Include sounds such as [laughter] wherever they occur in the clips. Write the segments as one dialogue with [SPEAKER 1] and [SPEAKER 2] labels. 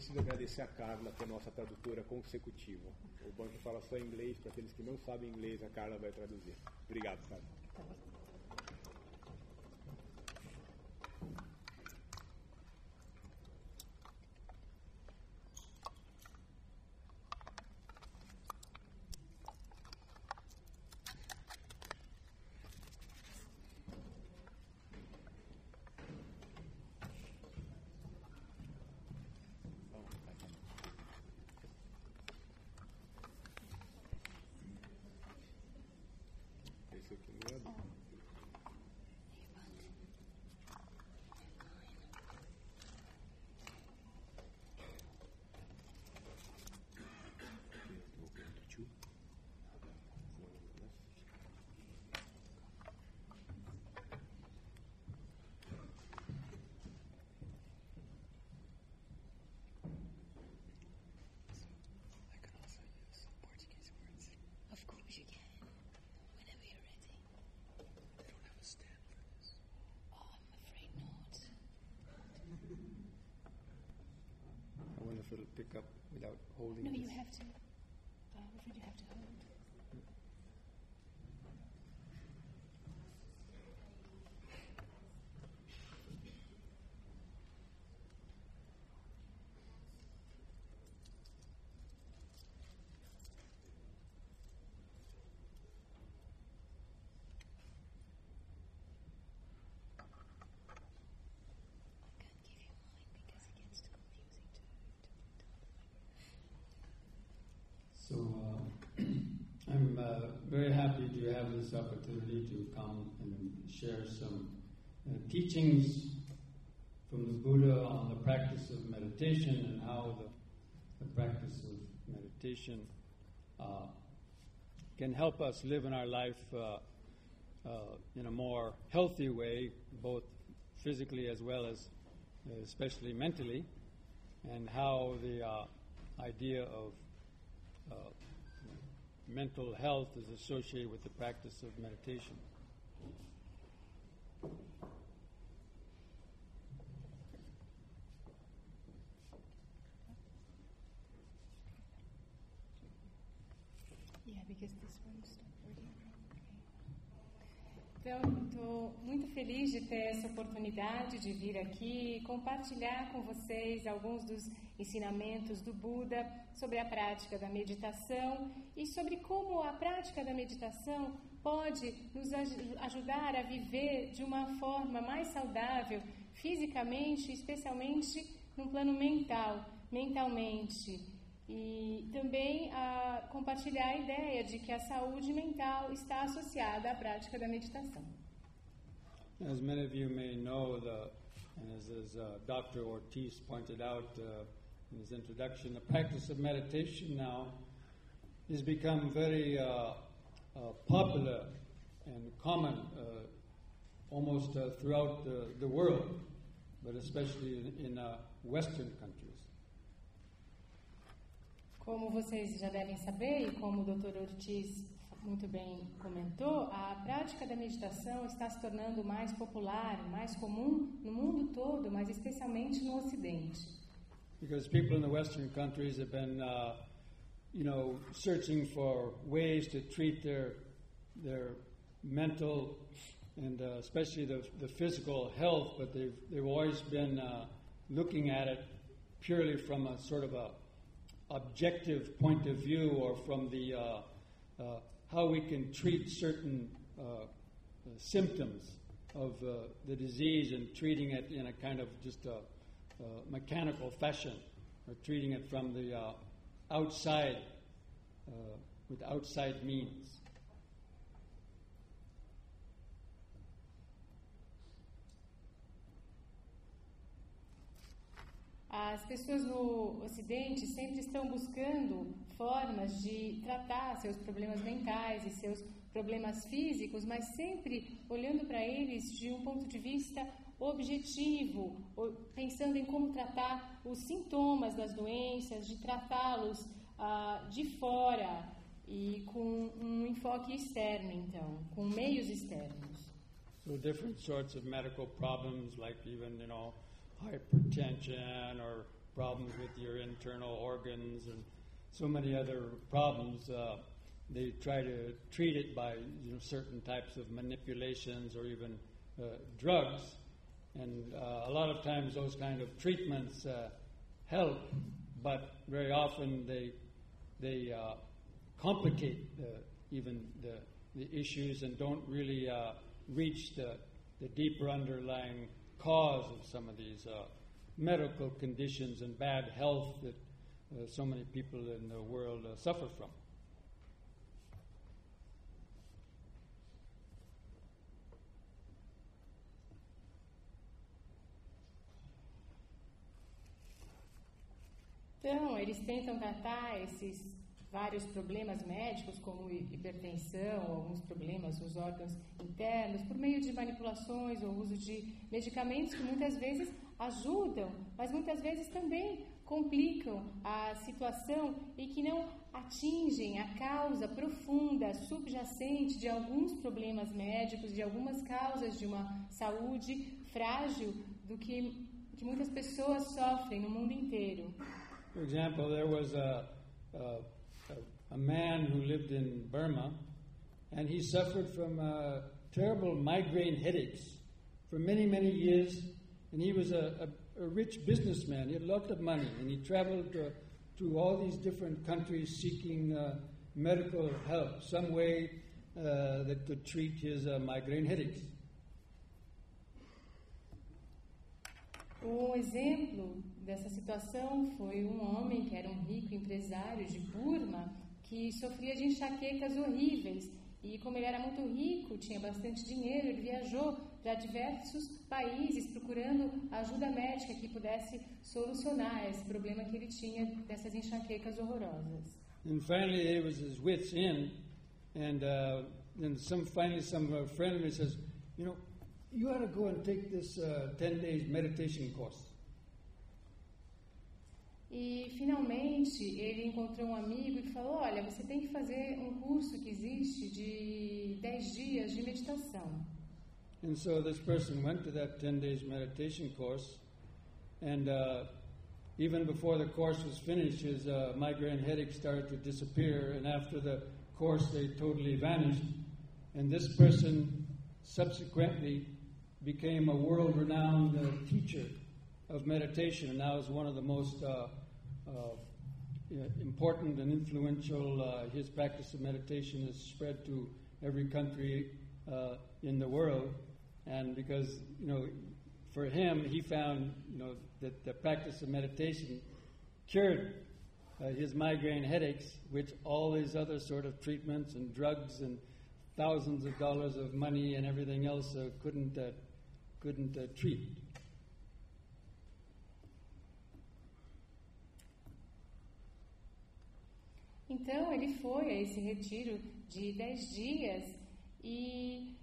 [SPEAKER 1] preciso agradecer a Carla, que é nossa tradutora consecutiva. O banco fala só inglês, para aqueles que não sabem inglês, a Carla vai traduzir. Obrigado, Carla. It'll pick up without holding
[SPEAKER 2] No,
[SPEAKER 1] this.
[SPEAKER 2] you have to. Uh, I'm afraid you have to hold. I can't give you mine because it gets too confusing to, to put on the microphone.
[SPEAKER 3] So uh, I'm uh, very happy to have this opportunity to come and share some uh, teachings from the Buddha on the practice of meditation and how the, the practice of meditation uh, can help us live in our life uh, uh, in a more healthy way, both physically as well as especially mentally, and how the uh, idea of mental health is associated with the practice of meditation.
[SPEAKER 4] Ter essa oportunidade de vir aqui e compartilhar com vocês alguns dos ensinamentos do Buda sobre a prática da meditação e sobre como a prática da meditação pode nos aj- ajudar a viver de uma forma mais saudável, fisicamente, especialmente no plano mental, mentalmente. E também a compartilhar a ideia de que a saúde mental está associada à prática da meditação.
[SPEAKER 3] As many of you may know, the, and as, as uh, Dr. Ortiz pointed out uh, in his introduction, the practice of meditation now has become very uh, uh, popular and common uh, almost uh, throughout the, the world, but especially in, in Western countries.
[SPEAKER 4] Como vocês já devem saber, e como o Dr. Ortiz muito bem comentou, a prática da meditação está se tornando mais popular, mais comum no mundo todo, mas especialmente no Ocidente.
[SPEAKER 3] Because people in the Western countries have been, uh, you know, searching for ways to treat their their mental and uh, especially the, the physical health, but they've they've always been uh, looking at it purely from a sort of a objective point of view, or from the uh, uh, how we can treat certain uh, symptoms of uh, the disease and treating it in a kind of just a, uh, mechanical fashion, or treating it from the uh, outside uh, with outside means.
[SPEAKER 4] As pessoas no Ocidente sempre estão buscando formas de tratar seus problemas mentais e seus problemas físicos, mas sempre olhando para eles de um ponto de vista objetivo, pensando em como tratar os sintomas das doenças, de tratá-los ah, de fora e com um enfoque externo, então, com meios externos.
[SPEAKER 3] So different sorts of medical problems, like even you know hypertension or problems with your internal organs and so many other problems. Uh, they try to treat it by you know, certain types of manipulations or even uh, drugs. And uh, a lot of times those kind of treatments uh, help, but very often they, they uh, complicate the, even the, the issues and don't really reach the, the deeper underlying cause of some of these medical conditions and bad health that uh, so many people in the world uh, suffer from.
[SPEAKER 4] Então, eles tentam tratar esses vários problemas médicos, como hipertensão, alguns problemas nos órgãos internos, por meio de manipulações ou uso de medicamentos que muitas vezes ajudam, mas muitas vezes também complicam a situação e que não atingem a causa profunda, subjacente de alguns problemas médicos, de algumas causas de uma saúde frágil do que, que muitas pessoas sofrem no mundo inteiro.
[SPEAKER 3] For example, there was a, a, a man who lived in Burma, and he suffered from uh, terrible migraine headaches for many, many years. And he was a, a, a rich businessman. He had lots of money, and he traveled uh, to all these different countries seeking uh, medical help, some way uh, that could treat his uh, migraine headaches.
[SPEAKER 4] Um exemplo dessa situação foi um homem que era um rico empresário de Burma que sofria de enxaquecas horríveis. E como ele era muito rico, tinha bastante dinheiro, ele viajou para diversos países procurando ajuda médica que pudesse solucionar esse problema que ele tinha dessas enxaquecas horrorosas.
[SPEAKER 3] And finally, it was his wits' end, and uh, then some finally some uh, friend of his says, you know, you ought to go and take this uh, ten days meditation course.
[SPEAKER 4] E finalmente ele encontrou um amigo e falou: Olha, você tem que fazer um curso que existe de 10 dias de meditação.
[SPEAKER 3] And so this person went to that 10 days meditation course, and uh, even before the course was finished, his uh, migraine headache started to disappear, and after the course, they totally vanished. And this person subsequently became a world renowned uh, teacher of meditation, and now is one of the most uh, uh, important and influential. Uh, his practice of meditation is spread to every country in the world, and because you know, for him, he found you know that the practice of meditation cured uh, his migraine headaches, which all these other sort of treatments and drugs and thousands of dollars of money and everything else uh, couldn't uh, couldn't uh, treat.
[SPEAKER 4] Então ele foi a esse retiro de 10 dias e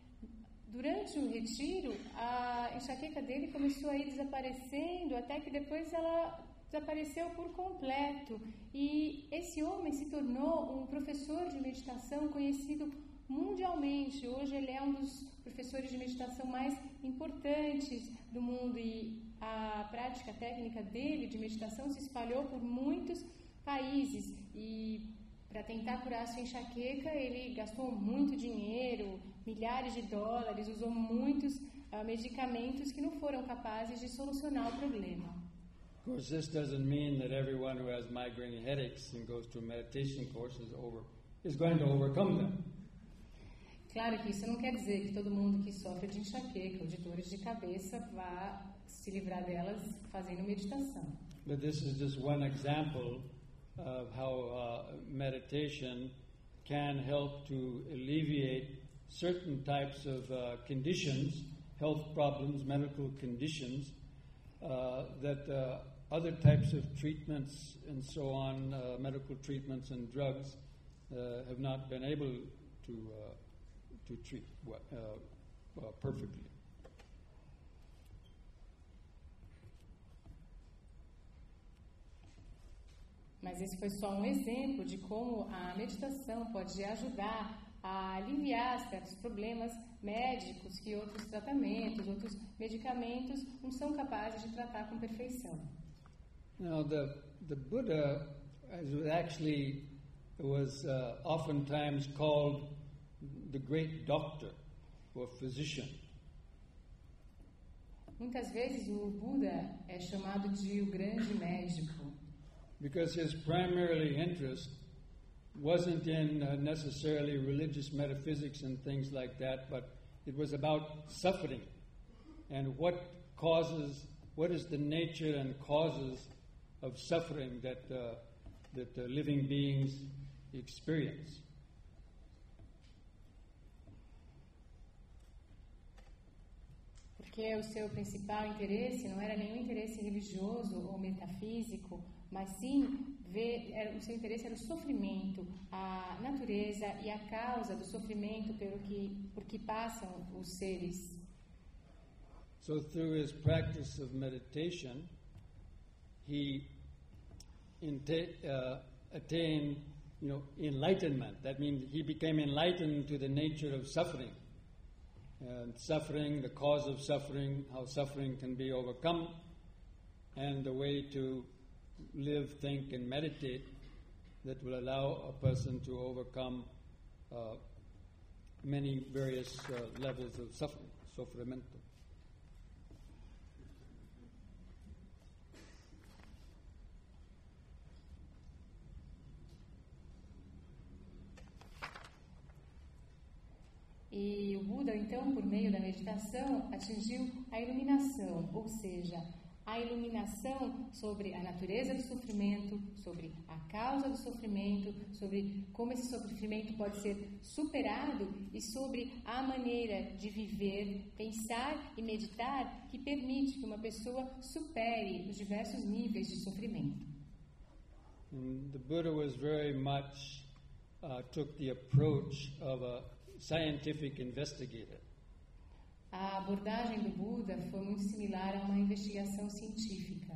[SPEAKER 4] durante o retiro a enxaqueca dele começou a ir desaparecendo até que depois ela desapareceu por completo. E esse homem se tornou um professor de meditação conhecido mundialmente. Hoje ele é um dos professores de meditação mais importantes do mundo e a prática técnica dele de meditação se espalhou por muitos países e para tentar curar sua enxaqueca ele gastou muito dinheiro, milhares de dólares, usou muitos uh, medicamentos que não foram capazes de solucionar o problema.
[SPEAKER 3] Of course, this doesn't mean that everyone who has migraine headaches and goes to a meditation course is over is going to overcome them.
[SPEAKER 4] Claro que isso não quer dizer que todo mundo que sofre de enxaqueca ou de dores de cabeça vá se livrar delas fazendo meditação.
[SPEAKER 3] But this is just one example of how uh, meditation can help to alleviate certain types of uh, conditions, health problems, medical conditions, uh, that uh, other types of treatments and so on, uh, medical treatments and drugs, uh, have not been able to, to treat perfectly.
[SPEAKER 4] Mas esse foi só um exemplo de como a meditação pode ajudar a aliviar certos problemas médicos que outros tratamentos, outros medicamentos não são capazes de tratar com perfeição.
[SPEAKER 3] Now, the, the Buddha was actually was uh, oftentimes called the great doctor or physician.
[SPEAKER 4] Muitas vezes o Buda é chamado de o grande médico,
[SPEAKER 3] because his primarily interest wasn't in uh, necessarily religious metaphysics and things like that, but it was about suffering and what causes, what is the nature and causes of suffering that uh, that uh, living beings experience.
[SPEAKER 4] porque o seu principal interesse não era nenhum interesse religioso ou metafísico, mas sim ver, o seu interesse era o sofrimento, a natureza e a causa do sofrimento pelo que, por que passam os seres.
[SPEAKER 3] So, through his practice of meditation, he uh, attained, you know, enlightenment. That means he became enlightened to the nature of suffering, and suffering, the cause of suffering, how suffering can be overcome, and the way to live, think, and meditate that will allow a person to overcome uh, many various uh, levels of suffering, sofrimento.
[SPEAKER 4] E o Buda, então, por meio da meditação, atingiu a iluminação, ou seja, a iluminação sobre a natureza do sofrimento, sobre a causa do sofrimento, sobre como esse sofrimento pode ser superado e sobre a maneira de viver, pensar e meditar que permite que uma pessoa supere os diversos níveis de sofrimento.
[SPEAKER 3] And the Buddha was very much uh, took the approach of a scientific investigator.
[SPEAKER 4] A abordagem do Buda foi muito similar a uma investigação científica.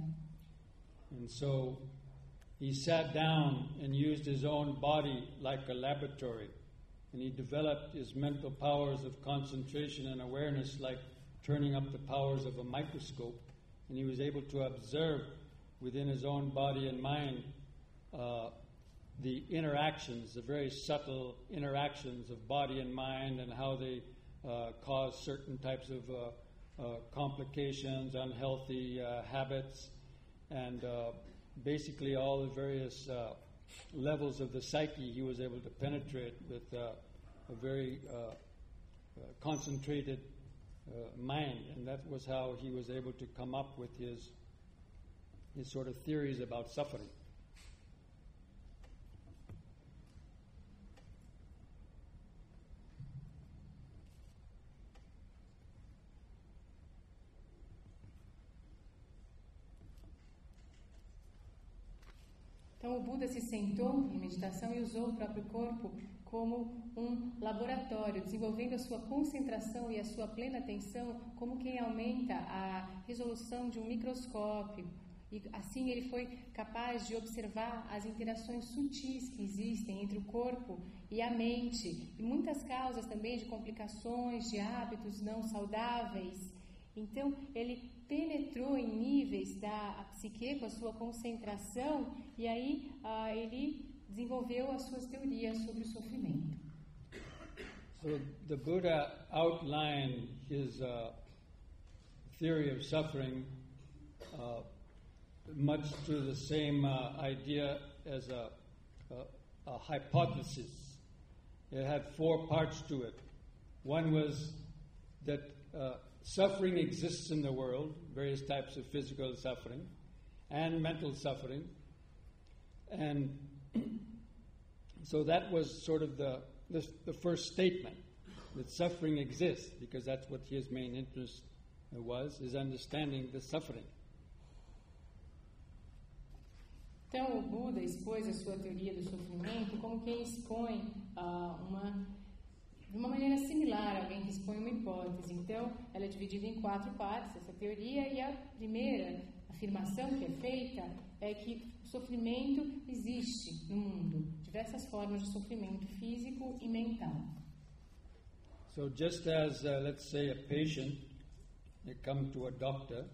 [SPEAKER 3] And so he sat down and used his own body like a laboratory. And he developed his mental powers of concentration and awareness like turning up the powers of a microscope. And he was able to observe within his own body and mind uh, the interactions, the very subtle interactions of body and mind, and how they cause certain types of uh, uh, complications, unhealthy uh, habits, and uh, basically all the various uh, levels of the psyche he was able to penetrate with uh, a very uh, uh, concentrated uh, mind, and that was how he was able to come up with his his sort of theories about suffering.
[SPEAKER 4] Então, o Buda se sentou em meditação e usou o próprio corpo como um laboratório, desenvolvendo a sua concentração e a sua plena atenção como quem aumenta a resolução de um microscópio. E assim ele foi capaz de observar as interações sutis que existem entre o corpo e a mente, e muitas causas também de complicações, de hábitos não saudáveis. Então, ele penetrou em níveis da psique com a sua concentração e aí ah, ele desenvolveu as suas teorias sobre o sofrimento.
[SPEAKER 3] So the Buddha outlined his uh, theory of suffering uh, much through the same idea as a, a, a hypothesis. It had four parts to it. One was that suffering exists in the world, various types of physical suffering and mental suffering. And [clears throat] so that was sort of the, the, the first statement that suffering exists, because that's what his main interest was, is understanding the suffering.
[SPEAKER 4] Então, o Buda expôs a sua teoria do sofrimento como quem expõe ah, uma, de uma maneira similar alguém que expõe uma hipótese. Então, ela é dividida em quatro partes, essa teoria, e a primeira afirmação que é feita é que o sofrimento existe no mundo, diversas formas de sofrimento físico e mental.
[SPEAKER 3] So just as, uh, let's say, a patient, they come to a doctor,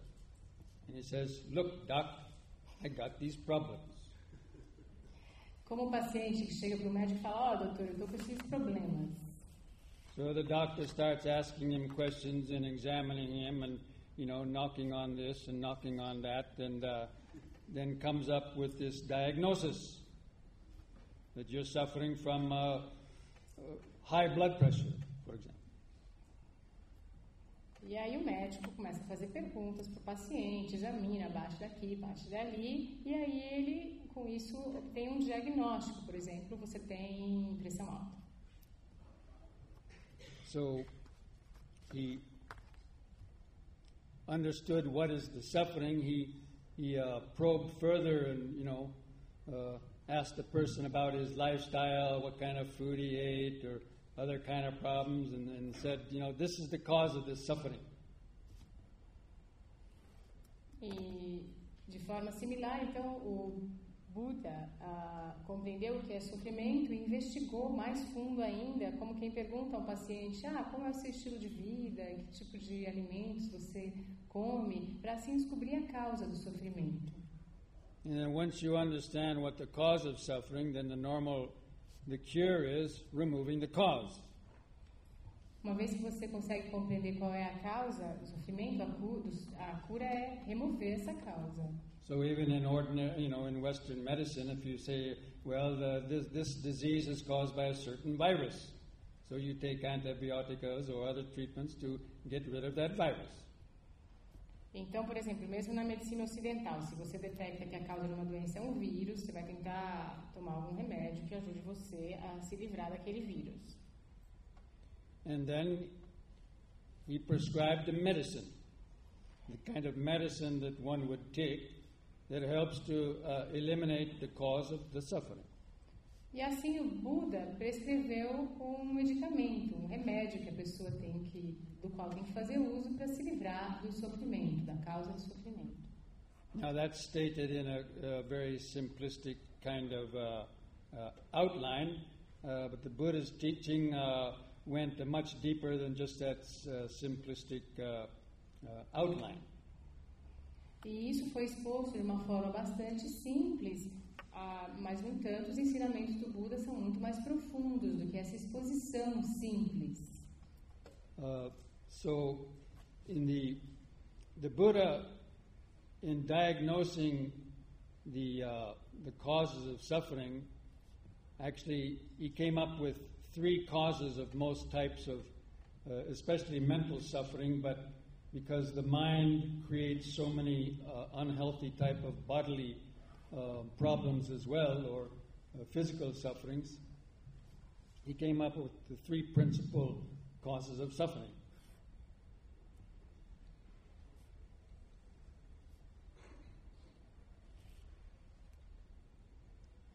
[SPEAKER 3] and he says, "Look, doc, I got these problems.
[SPEAKER 4] Como o paciente que chega para o médico e fala: Ó, doutor, eu estou com esses problemas.
[SPEAKER 3] So the doctor starts asking him questions and examining him and, you know, knocking on this and knocking on that, and uh, then comes up with this diagnosis that you're suffering from uh, high blood pressure, for example.
[SPEAKER 4] E aí o médico começa a fazer perguntas para o paciente, examina, bate daqui, bate dali, e aí ele, com isso, obtém um diagnóstico. Por exemplo, você tem pressão alta.
[SPEAKER 3] So he understood what is the suffering. He he uh, probed further and you know uh, asked the person about his lifestyle, what kind of food he ate, or other kind of problems, and, and said, you know, this is the cause of this suffering.
[SPEAKER 4] E de forma similar, então, o Buda ah, compreendeu o que é sofrimento e investigou mais fundo ainda, como quem pergunta ao paciente: ah, como é o seu estilo de vida, que tipo de alimentos você come, para assim descobrir a causa do sofrimento.
[SPEAKER 3] And then once you understand what the cause of suffering, then the normal, the cure is removing the cause.
[SPEAKER 4] Uma vez que você consegue compreender qual é a causa do sofrimento, a cu- dos- a cura é remover essa causa.
[SPEAKER 3] So even in ordinary, you know, in Western medicine, if you say, well, the, this, this disease is caused by a certain virus, so you take antibiotics or other treatments to get rid of that virus.
[SPEAKER 4] Então, por exemplo, mesmo na medicina ocidental, se você detecta que a causa de uma doença é um vírus, você vai tentar tomar algum remédio que ajude você a se livrar daquele vírus.
[SPEAKER 3] And then he prescribed the medicine, the kind of medicine that one would take that helps to uh, eliminate the cause of the suffering.
[SPEAKER 4] E assim o Buda prescreveu um medicamento, um remédio que a pessoa tem que, do qual tem que fazer uso para se livrar do sofrimento, da causa do sofrimento.
[SPEAKER 3] Now that's stated in a, a very simplistic kind of uh, uh, outline, uh, but the Buddha's teaching uh, went much deeper than just that uh, simplistic uh, outline.
[SPEAKER 4] E isso foi exposto de uma forma bastante simples, ah, mas, no entanto, os ensinamentos do Buda são muito mais profundos do que essa exposição simples.
[SPEAKER 3] Uh, so, in the the Buddha, in diagnosing the uh, the causes of suffering, actually he came up with three causes of most types of, uh, especially mental suffering, but because the mind creates so many uh, unhealthy type of bodily uh, problems as well, or uh, physical sufferings, he came up with the three principal causes of suffering.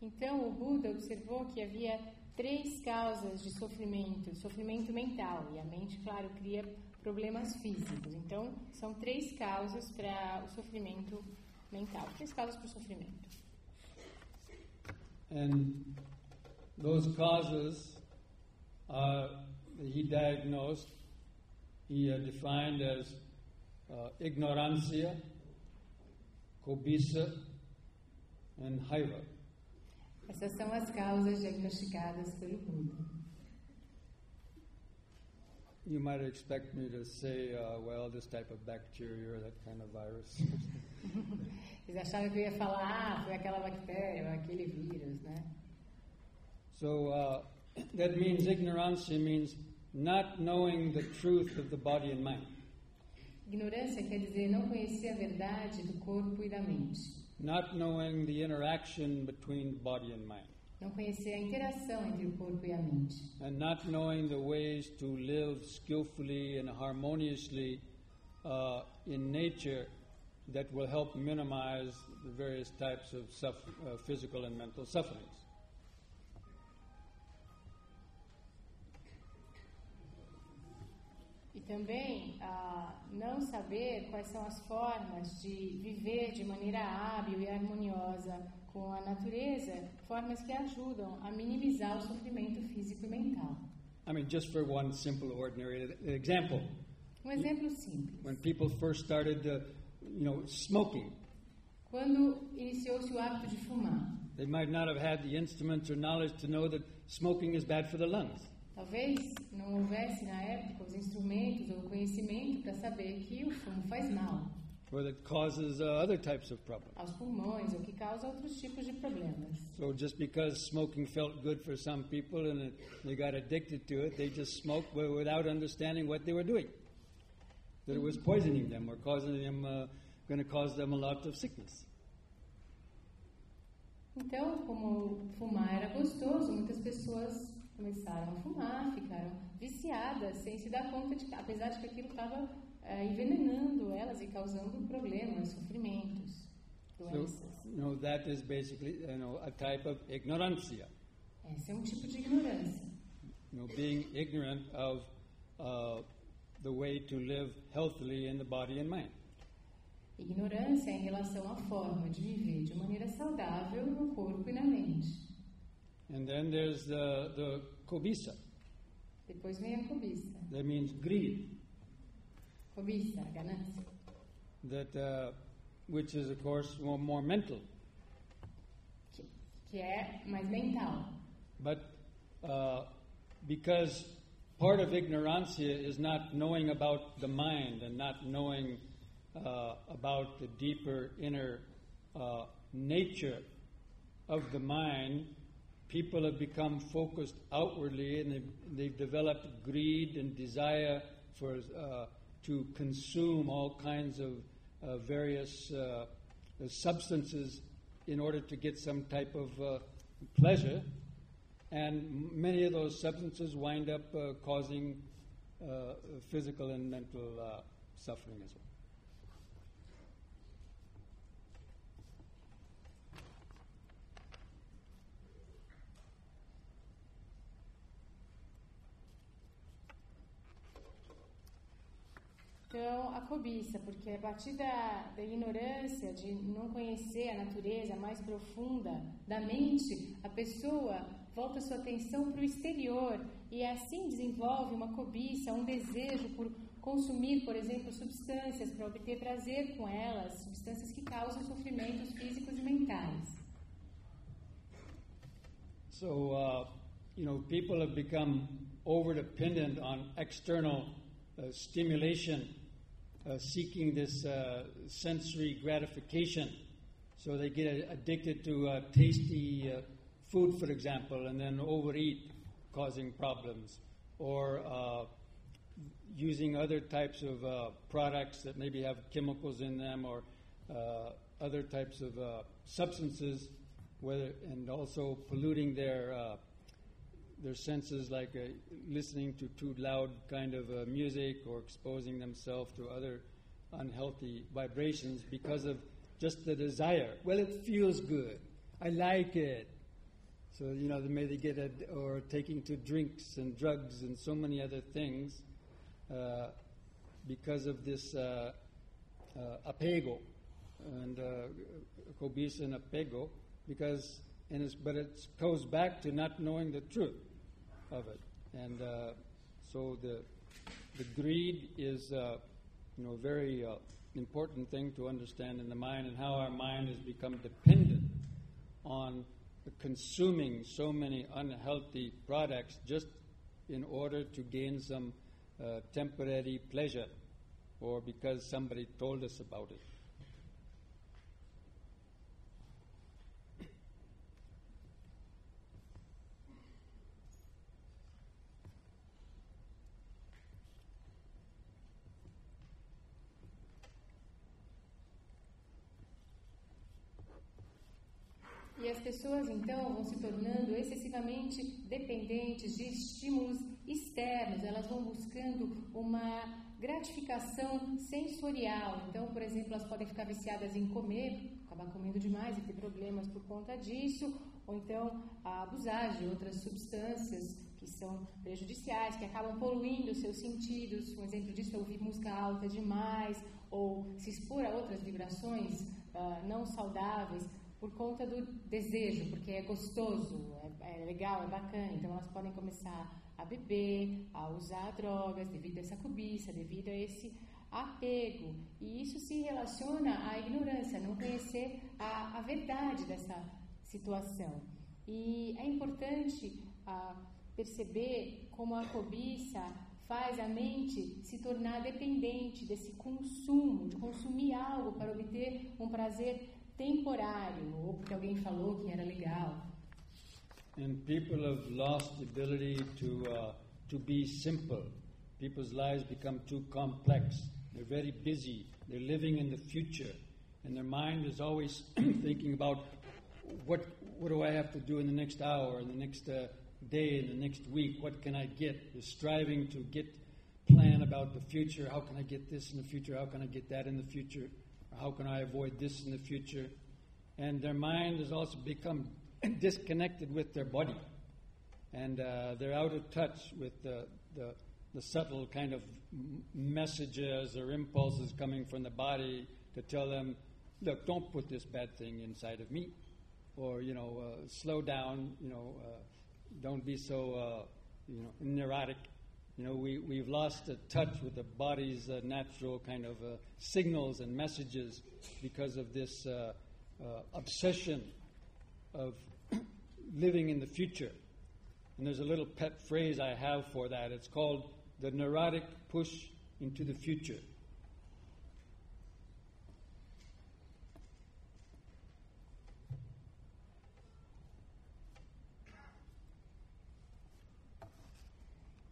[SPEAKER 4] Então, o Buda observou que havia três causas de sofrimento, sofrimento mental, e a mente, claro, cria problemas físicos. Então, são três causas para o sofrimento mental, três causas para o sofrimento.
[SPEAKER 3] And those causes uh, he diagnosed, he uh, defined as uh, ignorancia, cobiça, and raiva.
[SPEAKER 4] Essas são as causas diagnosticadas pelo Buda.
[SPEAKER 3] You might expect me to say, uh, well, this type of bacteria or that kind of virus. [laughs]
[SPEAKER 4] Vocês acharam que eu ia falar, ah, foi aquela bactéria, aquele vírus, né?
[SPEAKER 3] so uh, [clears throat] that means ignorancia means not knowing the truth of the body and mind.
[SPEAKER 4] Ignorância quer dizer não conhecer a verdade do corpo e da mente.
[SPEAKER 3] not knowing the interaction between body and mind,
[SPEAKER 4] Não conhecer a interação entre o corpo e a mente.
[SPEAKER 3] and not knowing the ways to live skillfully and harmoniously uh, in nature that will help minimize the various types of uh, physical and mental sufferings.
[SPEAKER 4] E também ah, não saber quais são as formas de viver de maneira hábil e harmoniosa com a natureza, formas que ajudam a minimizar o sofrimento físico e mental.
[SPEAKER 3] I mean, just for one simple, ordinary example,
[SPEAKER 4] Um exemplo simples.
[SPEAKER 3] when people first started, uh, you know, smoking,
[SPEAKER 4] quando iniciou-se o hábito de fumar.
[SPEAKER 3] They might not have had the instruments or knowledge to know that smoking is bad for the lungs.
[SPEAKER 4] Talvez não houvesse na época os instrumentos ou o conhecimento para saber que o fumo faz mal
[SPEAKER 3] or that causes uh, other types of problems.
[SPEAKER 4] aos pulmões ou que causa outros tipos de problemas.
[SPEAKER 3] So just because smoking felt good for some people and it, they got addicted to it, they just smoked without understanding what they were doing. That it was poisoning them or causing them, uh, going to cause them a lot of sickness.
[SPEAKER 4] Então, como fumar era gostoso, muitas pessoas começaram a fumar, ficaram viciadas, sem se dar conta de que, apesar de que aquilo estava eh, envenenando elas e causando problemas, sofrimentos,
[SPEAKER 3] So,
[SPEAKER 4] doenças.
[SPEAKER 3] you know, that is basically, you know, a type of ignorancia.
[SPEAKER 4] Esse é um tipo de ignorância.
[SPEAKER 3] You know, being ignorant of uh, the way to live healthily in the body and mind.
[SPEAKER 4] Ignorância em relação à forma de viver de maneira saudável no corpo e na mente.
[SPEAKER 3] And then there's the, the cobiça.
[SPEAKER 4] Depois vem a cobiça.
[SPEAKER 3] That means greed. That uh, which is of course more, more mental
[SPEAKER 4] Que, que é mais mental.
[SPEAKER 3] but uh, because part of ignorancia is not knowing about the mind and not knowing uh, about the deeper inner uh, nature of the mind people have become focused outwardly and they've, they've developed greed and desire for uh, to consume all kinds of uh, various uh, substances in order to get some type of uh, pleasure and many of those substances wind up uh, causing uh, physical and mental uh, suffering as well.
[SPEAKER 4] Então, a cobiça, porque a partir da, da ignorância, de não conhecer a natureza mais profunda da mente, a pessoa volta sua atenção para o exterior e assim desenvolve uma cobiça, um desejo por consumir, por exemplo, substâncias para obter prazer com elas, substâncias que causam sofrimentos físicos e mentais.
[SPEAKER 3] So, uh, you know, people have become over dependent on external uh, stimulation, uh, seeking this uh, sensory gratification. So they get addicted to uh, tasty uh, food, for example, and then overeat, causing problems. Or using other types of products that maybe have chemicals in them or other types of substances, whether and also polluting their their senses, like uh, listening to too loud kind of uh, music or exposing themselves to other unhealthy vibrations because of just the desire. Well, it feels good. I like it. So you know, may they get it, or taking to drinks and drugs and so many other things uh, because of this uh, uh, apego and uh, cobiça and apego. Because and it's, but it goes back to not knowing the truth of it, and uh, so the the greed is uh, you know a very uh, important thing to understand in the mind and how our mind has become dependent on consuming so many unhealthy products just in order to gain some uh, temporary pleasure or because somebody told us about it.
[SPEAKER 4] Pessoas então vão se tornando excessivamente dependentes de estímulos externos, elas vão buscando uma gratificação sensorial. Então, por exemplo, elas podem ficar viciadas em comer, acabar comendo demais e ter problemas por conta disso, ou então abusar de outras substâncias que são prejudiciais, que acabam poluindo seus sentidos. Um exemplo disso é ouvir música alta demais, ou se expor a outras vibrações ah, não saudáveis por conta do desejo, porque é gostoso, é, é legal, é bacana. Então elas podem começar a beber, a usar drogas devido a essa cobiça, devido a esse apego. E isso se relaciona à ignorância, não conhecer a, a verdade dessa situação. E é importante ah, perceber como a cobiça faz a mente se tornar dependente desse consumo, de consumir algo para obter um prazer temporário, ou porque alguém falou que era legal.
[SPEAKER 3] And people have lost the ability to, uh, to be simple. People's lives become too complex. They're very busy. They're living in the future. And their mind is always [clears throat] thinking about what, what do I have to do in the next hour, in the next uh, day, in the next week? What can I get? They're striving to get plan about the future. How can I get this in the future? How can I get that in the future? How can I avoid this in the future? And their mind has also become [clears throat] disconnected with their body. And uh, they're out of touch with the, the, the subtle kind of messages or impulses coming from the body to tell them, look, don't put this bad thing inside of me. Or, you know, uh, slow down, you know, uh, don't be so, uh, you know, neurotic. You know, we, we've lost touch with the body's uh, natural kind of uh, signals and messages because of this uh, uh, obsession of [clears throat] living in the future. And there's a little pet phrase I have for that. It's called the neurotic push into the future.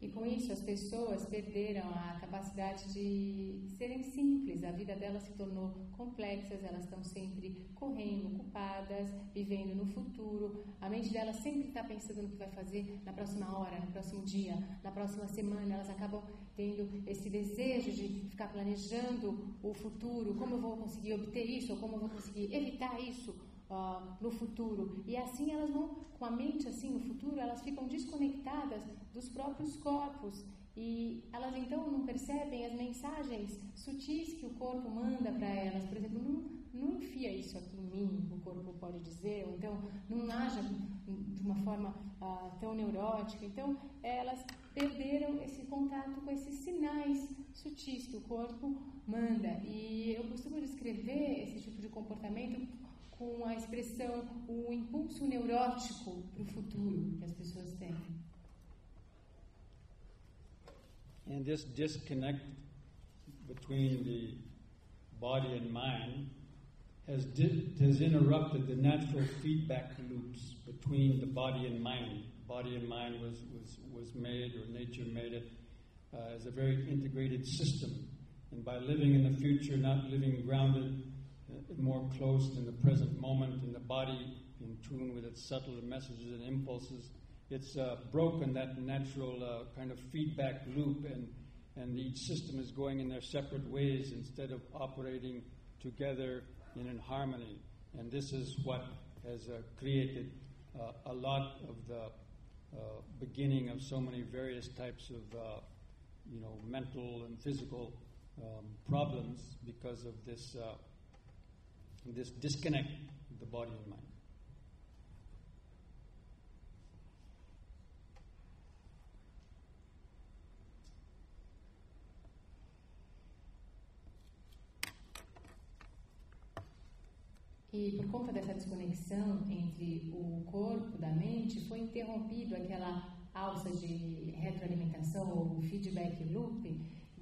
[SPEAKER 4] E com isso as pessoas perderam a capacidade de serem simples, a vida delas se tornou complexa, elas estão sempre correndo, ocupadas, vivendo no futuro. A mente delas sempre está pensando no que vai fazer na próxima hora, no próximo dia, na próxima semana. Elas acabam tendo esse desejo de ficar planejando o futuro, como eu vou conseguir obter isso, ou como eu vou conseguir evitar isso uh, no futuro. E assim elas vão, com a mente assim no futuro, elas ficam desconectadas dos próprios corpos. E elas então não percebem as mensagens sutis que o corpo manda para elas. Por exemplo, não, não enfia isso aqui em mim, o corpo pode dizer, ou então não haja de uma forma uh, tão neurótica. Então, elas perderam esse contato com esses sinais sutis que o corpo manda. E eu costumo descrever esse tipo de comportamento com a expressão o impulso neurótico para o futuro que as pessoas têm.
[SPEAKER 3] And this disconnect between the body and mind has, di- has interrupted the natural feedback loops between the body and mind. Body and mind was, was, was made, or nature made it, uh, as a very integrated system. And by living in the future, not living grounded, more close in the present moment, in the body in tune with its subtle messages and impulses, it's uh, broken that natural uh, kind of feedback loop, and, and each system is going in their separate ways instead of operating together and in harmony. And this is what has uh, created uh, a lot of the uh, beginning of so many various types of, uh, you know, mental and physical um, problems because of this, this disconnect the body and mind.
[SPEAKER 4] E por conta dessa desconexão entre o corpo da mente, foi interrompido aquela alça de retroalimentação ou feedback loop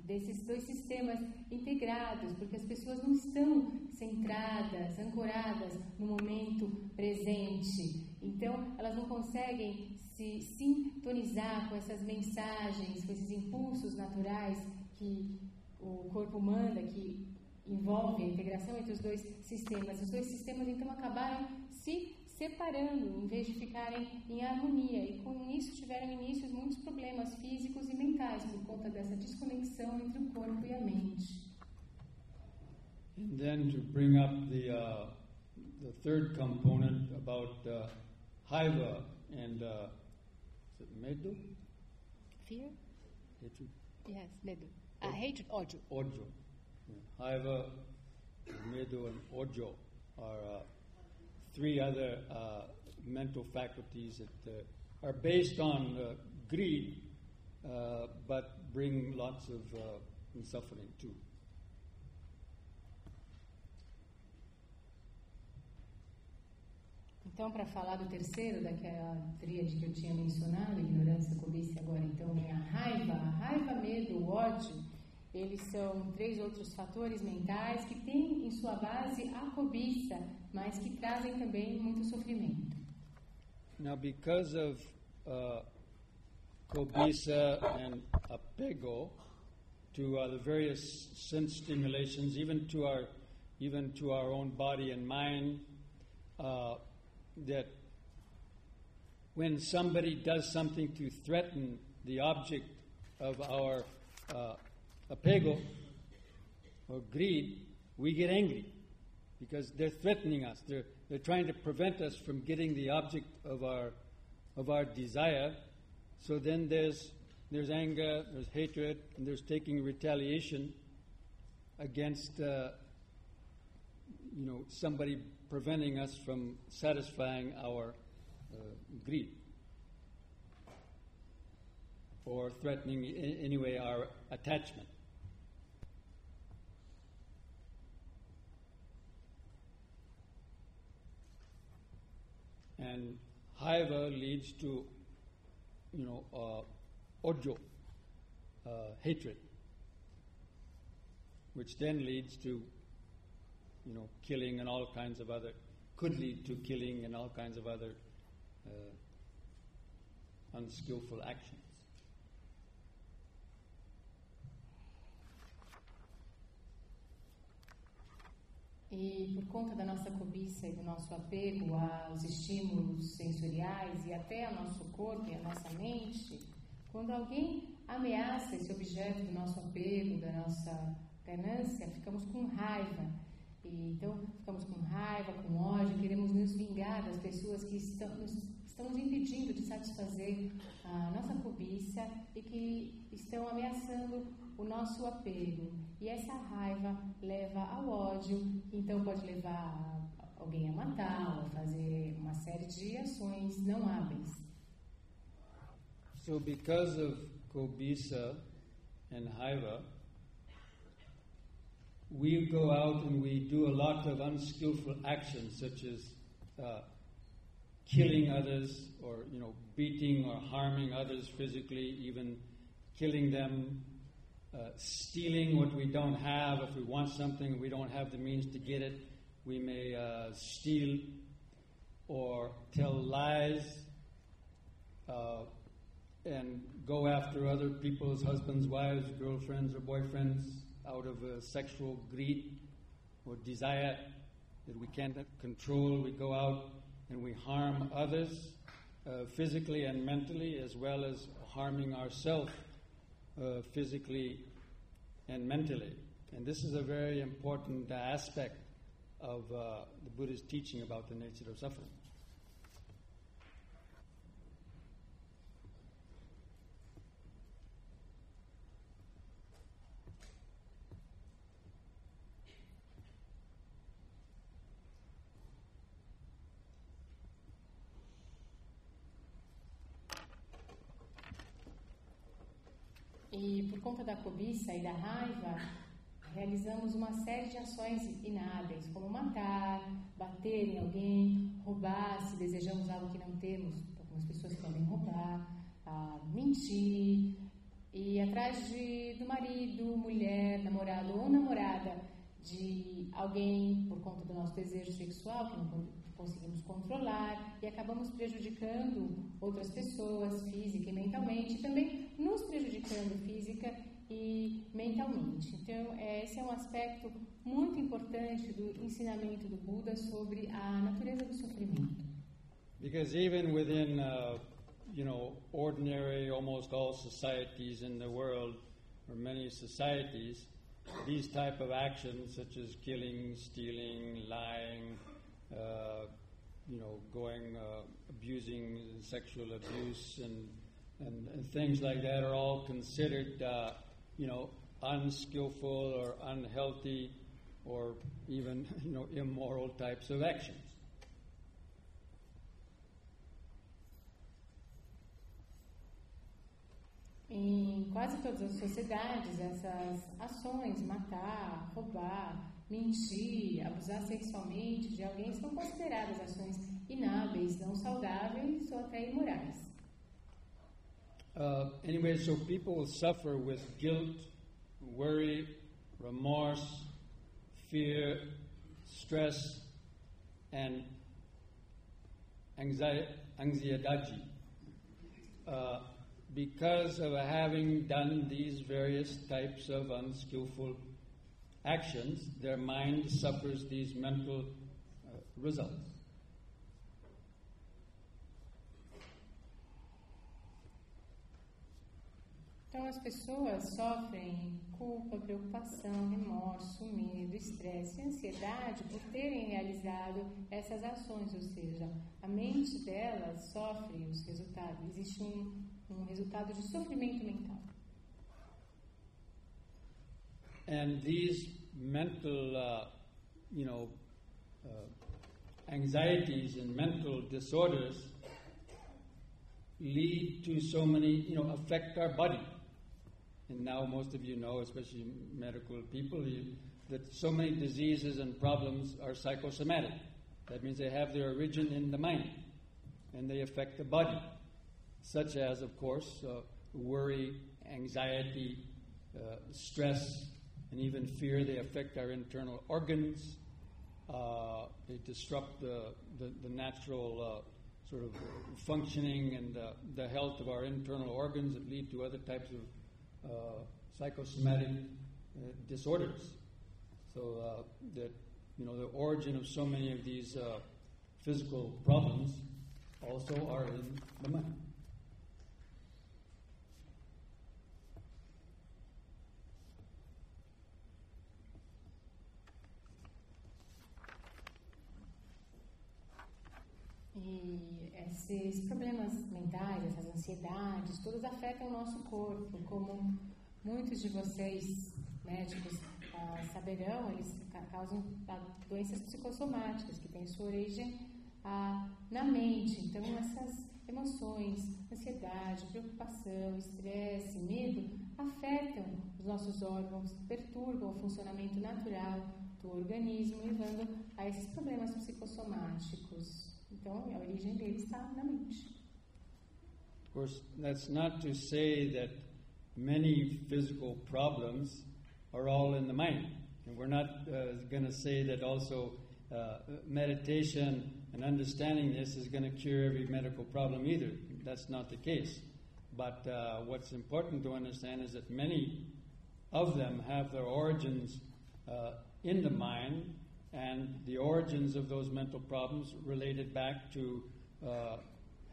[SPEAKER 4] desses dois sistemas integrados, porque as pessoas não estão centradas, ancoradas no momento presente. Então, elas não conseguem se sintonizar com essas mensagens, com esses impulsos naturais que o corpo manda, que envolve a integração entre os dois sistemas. Os dois sistemas então acabaram se separando em vez de ficarem em harmonia e com isso tiveram inícios muitos problemas físicos e mentais por conta dessa desconexão entre o corpo e a mente.
[SPEAKER 3] And then to bring up the, uh, the third component about uh, Haiva and uh, is it Medu?
[SPEAKER 2] Fear?
[SPEAKER 3] Hatred?
[SPEAKER 2] Yes, medo. Uh, hatred, ódio.
[SPEAKER 3] Yeah. Haiva, Medu, and Ojo are uh, three other uh, mental faculties that uh, are based on uh, greed uh, but bring lots of uh, suffering too.
[SPEAKER 4] Então, para falar do terceiro, daquela é tríade que eu tinha mencionado, ignorância, cobiça, agora então é a raiva. A raiva, medo, o ódio, eles são três outros fatores mentais que têm em sua base a cobiça, mas que trazem também muito sofrimento.
[SPEAKER 3] Now, because of uh, kobisa and apego to uh, the various sense stimulations, even to our even to our own body and mind, uh, that when somebody does something to threaten the object of our uh, apego or greed, we get angry because they're threatening us. They're, they're trying to prevent us from getting the object of our, of our desire. So then there's, there's anger, there's hatred, and there's taking retaliation against uh, you know, somebody preventing us from satisfying our uh, greed or threatening in any way our attachment. And however leads to, you know, uh, ojo, uh, hatred, which then leads to, you know, killing and all kinds of other, could lead to killing and all kinds of other uh, unskillful actions.
[SPEAKER 4] E por conta da nossa cobiça e do nosso apego aos estímulos sensoriais e até ao nosso corpo e à nossa mente, quando alguém ameaça esse objeto do nosso apego, da nossa ganância, ficamos com raiva. E, então, ficamos com raiva, com ódio, queremos nos vingar das pessoas que estão nos, estão nos impedindo de satisfazer a nossa cobiça e que estão ameaçando o nosso apego. E essa raiva leva ao ódio, então pode levar alguém a matar, a fazer uma série de ações não hábeis.
[SPEAKER 3] So, because of Kobisa and Haiva, we go out and we do a lot of unskillful actions, such as uh, killing others, or you know, beating or harming others physically, even killing them, uh, stealing what we don't have. If we want something and we don't have the means to get it, we may uh, steal or tell lies. Uh, and go after other people's husbands, wives, girlfriends, or boyfriends out of sexual greed or desire that we can't control. We go out and we harm others uh, physically and mentally, as well as harming ourselves uh, physically and mentally. And this is a very important aspect of uh, the Buddha's teaching about the nature of suffering.
[SPEAKER 4] E por conta da cobiça e da raiva, realizamos uma série de ações inábeis, como matar, bater em alguém, roubar se desejamos algo que não temos, algumas pessoas podem roubar, ah, mentir, e atrás de, do marido, mulher, namorado ou namorada de alguém por conta do nosso desejo sexual, que não conseguimos controlar, e acabamos prejudicando outras pessoas física e mentalmente, e também nos prejudicando física e mentalmente. Então, é, esse é um aspecto muito importante do ensinamento do Buda sobre a natureza do sofrimento.
[SPEAKER 3] Because even within, uh, you know, ordinary, almost all societies in the world, or many societies, these type of actions, such as killing, stealing, lying, you know, going, uh, abusing, sexual abuse, and, and and things like that, are all considered, uh, you know, unskillful or unhealthy, or even, [laughs] you know, immoral types of actions.
[SPEAKER 4] Em quase todas as sociedades, essas ações, matar, roubar, mentir, abusar sexualmente de alguém, são consideradas ações inábeis, não saudáveis ou até imorais.
[SPEAKER 3] Uh, anyway, so people suffer with guilt, worry, remorse, fear, stress, and anxi- anxiety uh, because of having done these various types of unskillful actions. Their mind suffers these mental uh, results.
[SPEAKER 4] Então, as pessoas sofrem culpa, preocupação, remorso, medo, estresse ansiedade por terem realizado essas ações, ou seja, a mente delas sofre os resultados. Existe um, um resultado de sofrimento mental.
[SPEAKER 3] And these mental, uh, you know, uh, anxieties and mental disorders lead to so many, you know, affect our body. And now most of you know, especially medical people, you, that so many diseases and problems are psychosomatic. That means they have their origin in the mind and they affect the body, such as, of course, uh, worry, anxiety, uh, stress, and even fear. They affect our internal organs. Uh, they disrupt the, the, the natural uh, sort of functioning and uh, the health of our internal organs that lead to other types of uh, psychosomatic uh, disorders. So uh, that you know the origin of so many of these physical problems also are in the mind.
[SPEAKER 4] E esses problemas mentais, essas ansiedades, todas afetam o nosso corpo, como muitos de vocês, médicos, ah, saberão, eles ca- causam ah, doenças psicossomáticas, que têm sua origem ah, na mente. Então, essas emoções, ansiedade, preocupação, estresse, medo, afetam os nossos órgãos, perturbam o funcionamento natural do organismo, levando a esses problemas psicossomáticos. Então, a origem deles está na mente.
[SPEAKER 3] Of course, that's not to say that many physical problems are all in the mind. And we're not uh, going to say that also uh, meditation and understanding this is going to cure every medical problem either. That's not the case. But uh, what's important to understand is that many of them have their origins uh, in the mind, and the origins of those mental problems related back to uh,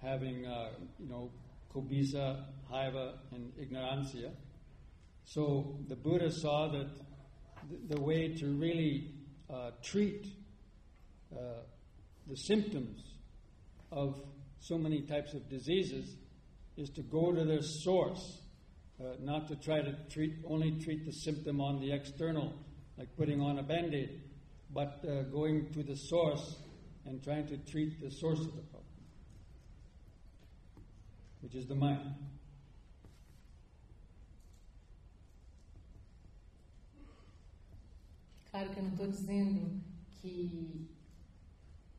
[SPEAKER 3] having, uh, you know, kobisa, haiva, and ignorancia. So the Buddha saw that the, the way to really uh, treat uh, the symptoms of so many types of diseases is to go to their source, uh, not to try to treat only treat the symptom on the external, like putting on a band-aid, but uh, going to the source and trying to treat the source of the problem, which is the mind.
[SPEAKER 4] Claro que eu não estou dizendo que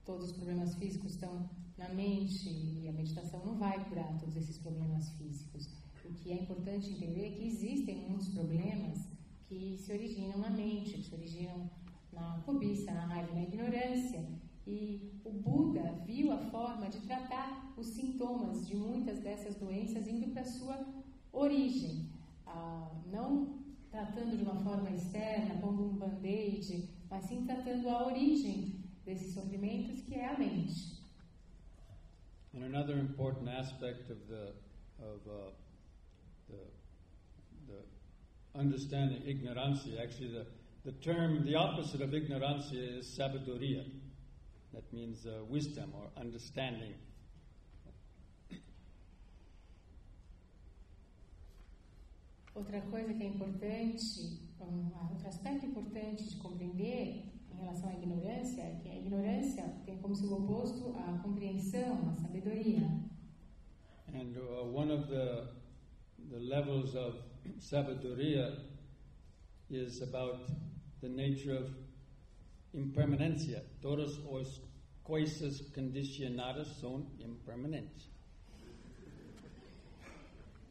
[SPEAKER 4] todos os problemas físicos estão na mente e a meditação não vai curar todos esses problemas físicos. O que é importante entender é que existem muitos problemas que se originam na mente, que se originam na cobiça, na raiva, na ignorância. E o Buda viu a forma de tratar os sintomas de muitas dessas doenças indo para sua origem. Ah, não tratando de uma forma externa, pondo um band-aid, mas sim tratando a origem desses sofrimentos, que é a mente.
[SPEAKER 3] And another important aspect of the of uh, the the understanding actually the the term the opposite of ignorancia is sabiduria. That means uh, wisdom or understanding.
[SPEAKER 4] Outra coisa que é importante, um outro aspecto importante de compreender em relação à ignorância é que a ignorância tem como seu oposto a compreensão, a sabedoria.
[SPEAKER 3] And uh, one of the the levels of sabiduria is about the nature of impermanencia. Todas as coisas condicionadas são impermanentes.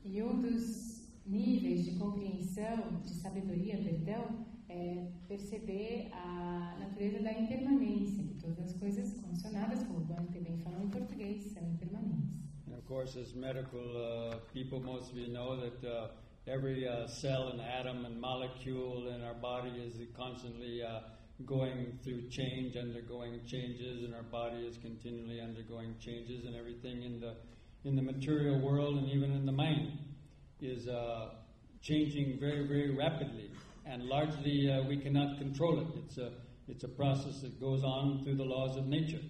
[SPEAKER 4] E um dos níveis de compreensão, de sabedoria, perdão, é perceber a natureza da impermanência, que todas as coisas condicionadas, como o Juan também falou em português, são impermanentes.
[SPEAKER 3] And of course, as medical uh, people, most of you know that uh, every uh, cell and atom and molecule in our body is constantly uh, going through change, undergoing changes, and our body is continually undergoing changes, and everything in the in the material world and even in the mind is uh, changing very, very rapidly, and largely uh, we cannot control it. It's a it's a process that goes on through the laws of nature.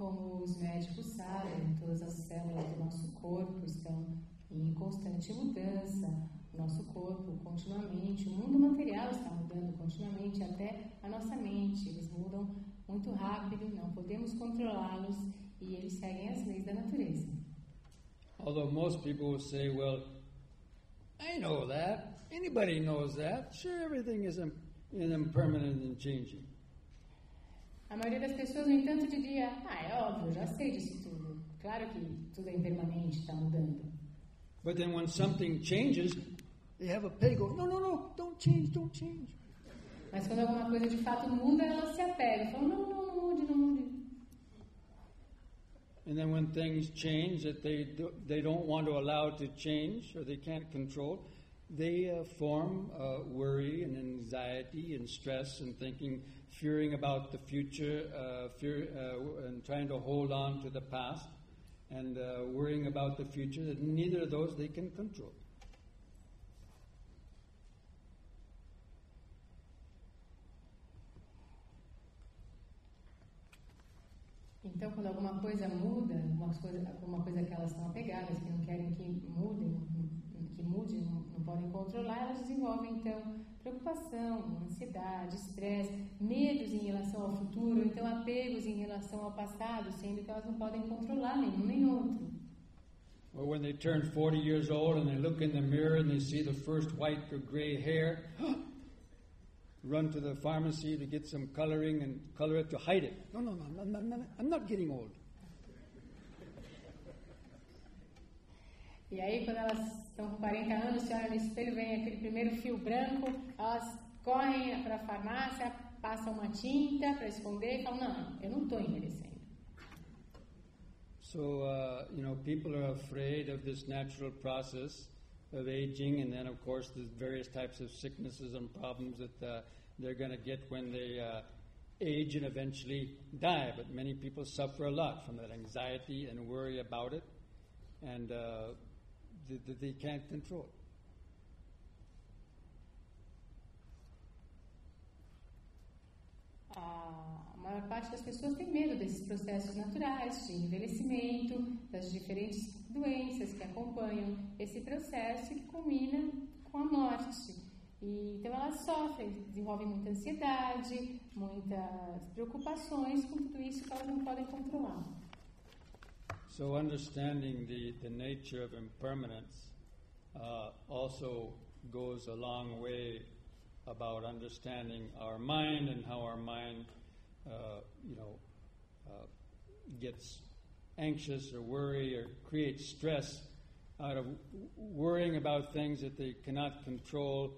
[SPEAKER 4] Como os médicos sabem, todas as células do nosso corpo estão em constante mudança, nosso corpo continuamente, o mundo material está mudando continuamente, até a nossa mente. Eles mudam muito rápido, não podemos controlá-los e eles seguem as leis da natureza.
[SPEAKER 3] Although most people will say, well, I know that. Anybody knows that. Sure, everything is impermanent and changing.
[SPEAKER 4] A maioria das pessoas, no entanto, diria: Ah, é óbvio, já sei disso tudo. Claro que tudo é impermanente, está mudando.
[SPEAKER 3] But then when something changes, they have a go, no, no, no, don't change, don't change.
[SPEAKER 4] Mas quando alguma coisa de fato muda, ela se apega fala: Não, não, não mude, não mude.
[SPEAKER 3] And then when things change that they, do, they don't want to allow to change or they can't control, they uh, form uh, worry and anxiety and stress and thinking, fearing about the future, uh, fear, uh, and trying to hold on to the past and uh, worrying about the future. That neither of those they can control.
[SPEAKER 4] Então, quando alguma coisa muda, alguma coisa, alguma coisa que elas estão apegadas, que não querem que mude, que mude, não, não podem controlar, elas desenvolvem então preocupação, ansiedade, estresse, medos em relação ao futuro, então apegos em relação ao passado, sendo que elas não podem controlar nenhum nem outro.
[SPEAKER 3] Or when they turn 40 years old and they look in the mirror and they see the first white or gray hair, [gasps] run to the pharmacy to get some coloring and color it to hide it. No, no, no, no, no, no, I'm not getting old.
[SPEAKER 4] E aí, quando elas estão com 40 anos, se olham no espelho, vem aquele primeiro fio branco, elas correm para a farmácia, passam uma tinta para esconder e falam: Não, eu não estou envelhecendo.
[SPEAKER 3] So, uh, you know, people are afraid of this natural process of aging, and then, of course, the various types of sicknesses and problems that uh, they're going to get when they uh, age and eventually die. But many people suffer a lot from that anxiety and worry about it, and uh, th- th- they can't control.
[SPEAKER 4] A maior parte das pessoas tem medo desses processos naturais de envelhecimento, das diferentes doenças que acompanham esse processo que culmina com a morte. E, então elas sofrem, desenvolvem muita ansiedade, muitas preocupações com tudo isso que elas não podem controlar.
[SPEAKER 3] So, understanding the, the nature of impermanence uh, also goes a long way about understanding our mind and how our mind, uh, you know, uh, gets anxious or worry or creates stress out of worrying about things that they cannot control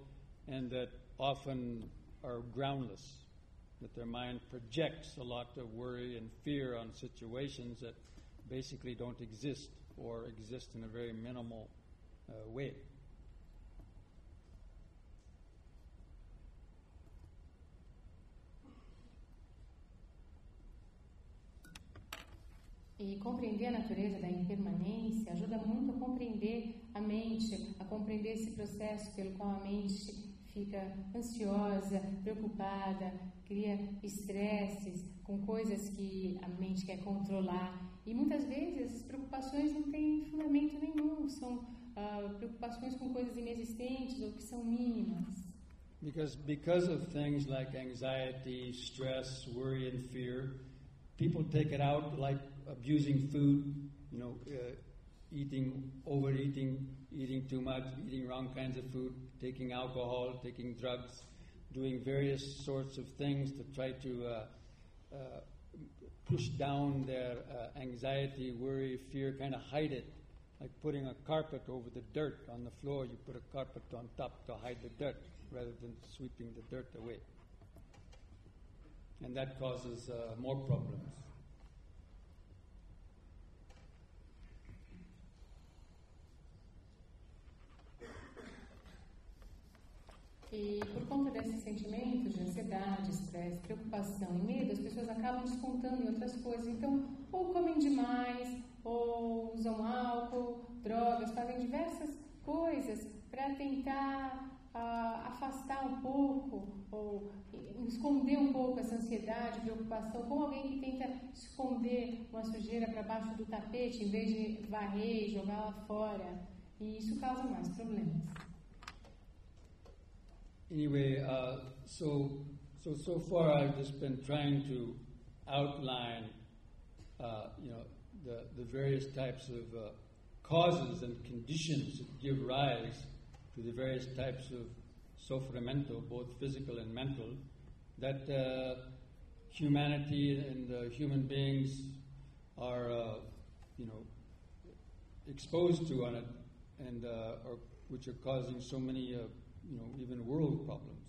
[SPEAKER 3] and that often are groundless. That their mind projects a lot of worry and fear on situations that basically don't exist or exist in a very minimal uh, way.
[SPEAKER 4] E compreender a natureza da impermanência ajuda muito a compreender a mente, a compreender esse processo pelo qual a mente fica ansiosa, preocupada, cria estresses com coisas que a mente quer controlar. E muitas vezes essas preocupações não têm fundamento nenhum, são ah, preocupações com coisas inexistentes ou que são mínimas.
[SPEAKER 3] Because because of things like anxiety, stress, worry, and fear, people take it out like abusing food, you know, uh, eating, overeating, eating too much, eating wrong kinds of food, taking alcohol, taking drugs, doing various sorts of things to try to uh, uh, push down their uh, anxiety, worry, fear, kind of hide it. Like putting a carpet over the dirt on the floor, you put a carpet on top to hide the dirt rather than sweeping the dirt away. And that causes uh, more problems.
[SPEAKER 4] E por conta desses sentimentos de ansiedade, estresse, preocupação e medo, as pessoas acabam descontando em outras coisas. Então, ou comem demais, ou usam álcool, drogas, fazem diversas coisas para tentar ah, afastar um pouco ou esconder um pouco essa ansiedade, preocupação, como alguém que tenta esconder uma sujeira para baixo do tapete em vez de varrer e jogar lá fora. E isso causa mais problemas.
[SPEAKER 3] Anyway, uh, so so so far I've just been trying to outline, uh, you know, the the various types of uh, causes and conditions that give rise to the various types of sofrimento, both physical and mental, that uh, humanity and human beings are, uh, you know, exposed to on it, and uh, are, which are causing so many, you know, even world problems.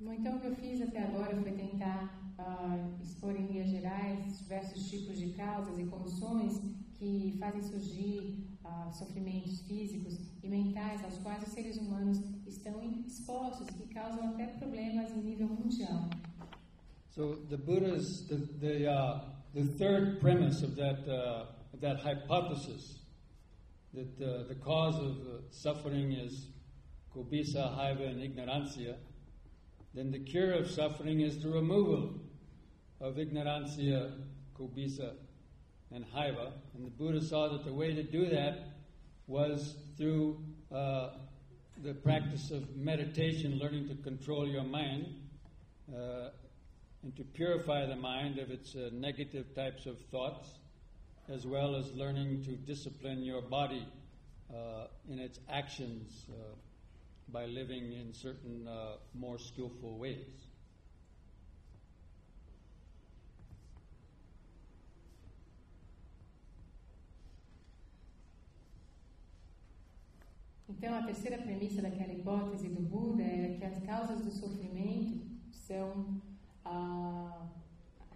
[SPEAKER 4] Então o que eu fiz até agora foi tentar ah, expor em linhas gerais diversos tipos de causas e condições que fazem surgir ah, sofrimentos físicos e mentais aos quais os seres humanos estão expostos e que causam até problemas em nível mundial.
[SPEAKER 3] So the Buddha's the the, uh, the third premise of that uh, of that hypothesis that uh, the cause of uh, suffering is kubisa, haiva, and ignorancia. Then the cure of suffering is the removal of ignorancia, kubisa, and haiva. And the Buddha saw that the way to do that was through uh, the practice of meditation, learning to control your mind. Uh, and to purify the mind of its uh, negative types of thoughts, as well as learning to discipline your body uh, in its actions uh, by living in certain uh, more skillful ways.
[SPEAKER 4] Então, a terceira premissa daquela hipótese do Buda era que as causas do sofrimento são a, a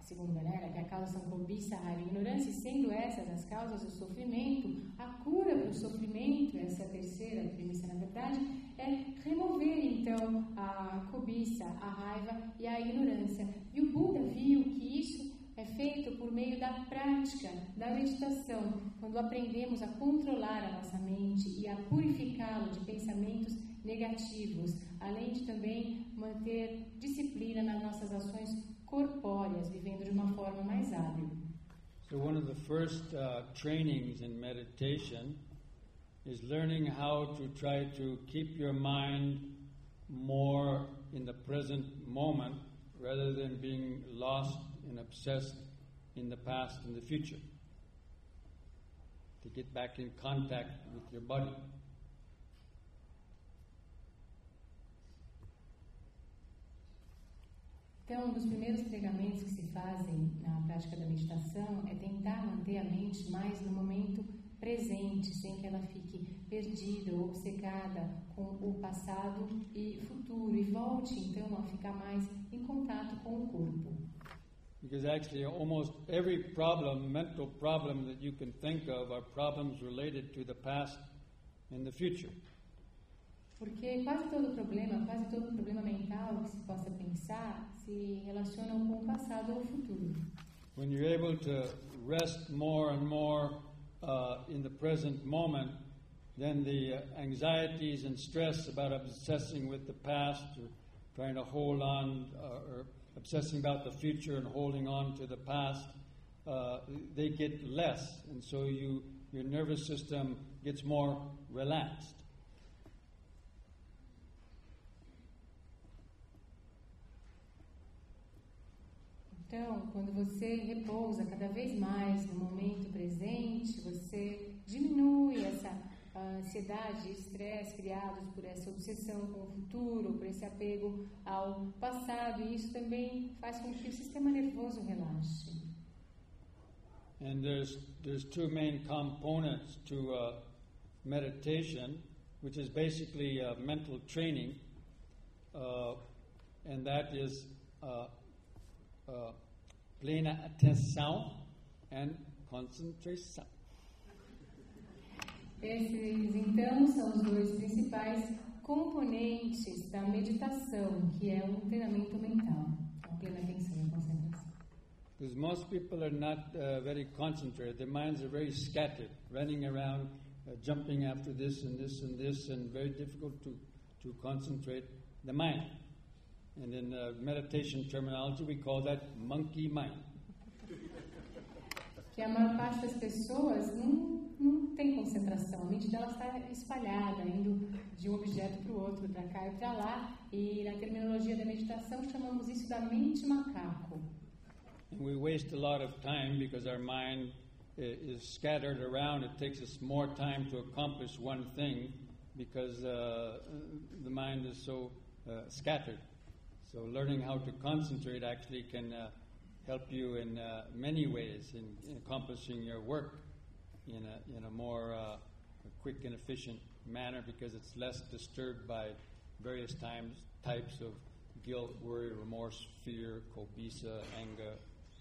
[SPEAKER 4] segunda, né, que a causa são cobiça, raiva e ignorância, e sendo essas as causas do sofrimento, a cura para o sofrimento, essa terceira premissa, na verdade, é remover então a cobiça, a raiva e a ignorância. E o Buda viu que isso é feito por meio da prática, da meditação, quando aprendemos a controlar a nossa mente e a purificá-lo de pensamentos negativos, além de também manter disciplina nas nossas ações corpóreas, vivendo de uma forma mais hábil.
[SPEAKER 3] So, one of the first uh, trainings in meditation is learning how to try to keep your mind more in the present moment rather than being lost and obsessed in the past and the future. To get back in contact with your body.
[SPEAKER 4] Então, um dos primeiros treinamentos que se fazem na prática da meditação é tentar manter a mente mais no momento presente, sem que ela fique perdida ou obcecada com o passado e futuro, e volte então a ficar mais em contato com o corpo.
[SPEAKER 3] Because actually, almost every problem, mental problem that you can think of, are problems related to the past and the future.
[SPEAKER 4] Porque quase todo problema, quase todo problema mental que se possa pensar, se com o passado ou o futuro.
[SPEAKER 3] When you're able to rest more and more uh, in the present moment, then the uh, anxieties and stress about obsessing with the past or trying to hold on uh, or obsessing about the future and holding on to the past, uh, they get less, and so you, your nervous system gets more relaxed.
[SPEAKER 4] Então, quando você repousa cada vez mais no momento presente, você diminui essa ah, ansiedade e estresse criados por essa obsessão com o futuro, por esse apego ao passado, e isso também faz com que o sistema nervoso relaxe.
[SPEAKER 3] And there's there's two main components to uh, meditation, which is basically uh, mental training, uh, and that is uh, uh, plena atenção and concentration.
[SPEAKER 4] Esses, então, são os dois principais componentes da meditação, que é o treinamento mental, a plena atenção e concentração.
[SPEAKER 3] Because most people are not uh, very concentrated. Their minds are very scattered, running around, uh, jumping after this and this and this, and very difficult to, to concentrate the mind. And in uh, meditation terminology, we call that monkey mind.
[SPEAKER 4] que a maior parte das pessoas não, não tem concentração. A mente dela está espalhada, indo de um objeto para o outro, para cá e para lá. E na terminologia da meditação chamamos isso da mente macaco.
[SPEAKER 3] And we waste a lot of time because our mind i- is scattered around. It takes us more time to accomplish one thing because uh, the mind is so uh, scattered. So, learning how to concentrate actually can uh, help you in uh, many ways in, in accomplishing your work in a, in a more uh, quick and efficient manner because it's less disturbed by various times, types of guilt, worry, remorse, fear, kobisa, anger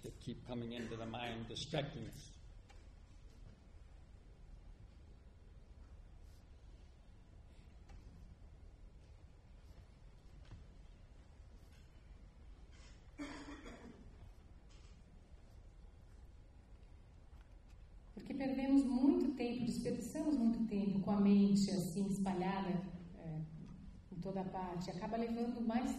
[SPEAKER 3] that keep coming into the mind, distracting us.
[SPEAKER 4] Porque perdemos muito tempo, desperdiçamos muito tempo com a mente assim espalhada é, em toda parte. Acaba levando mais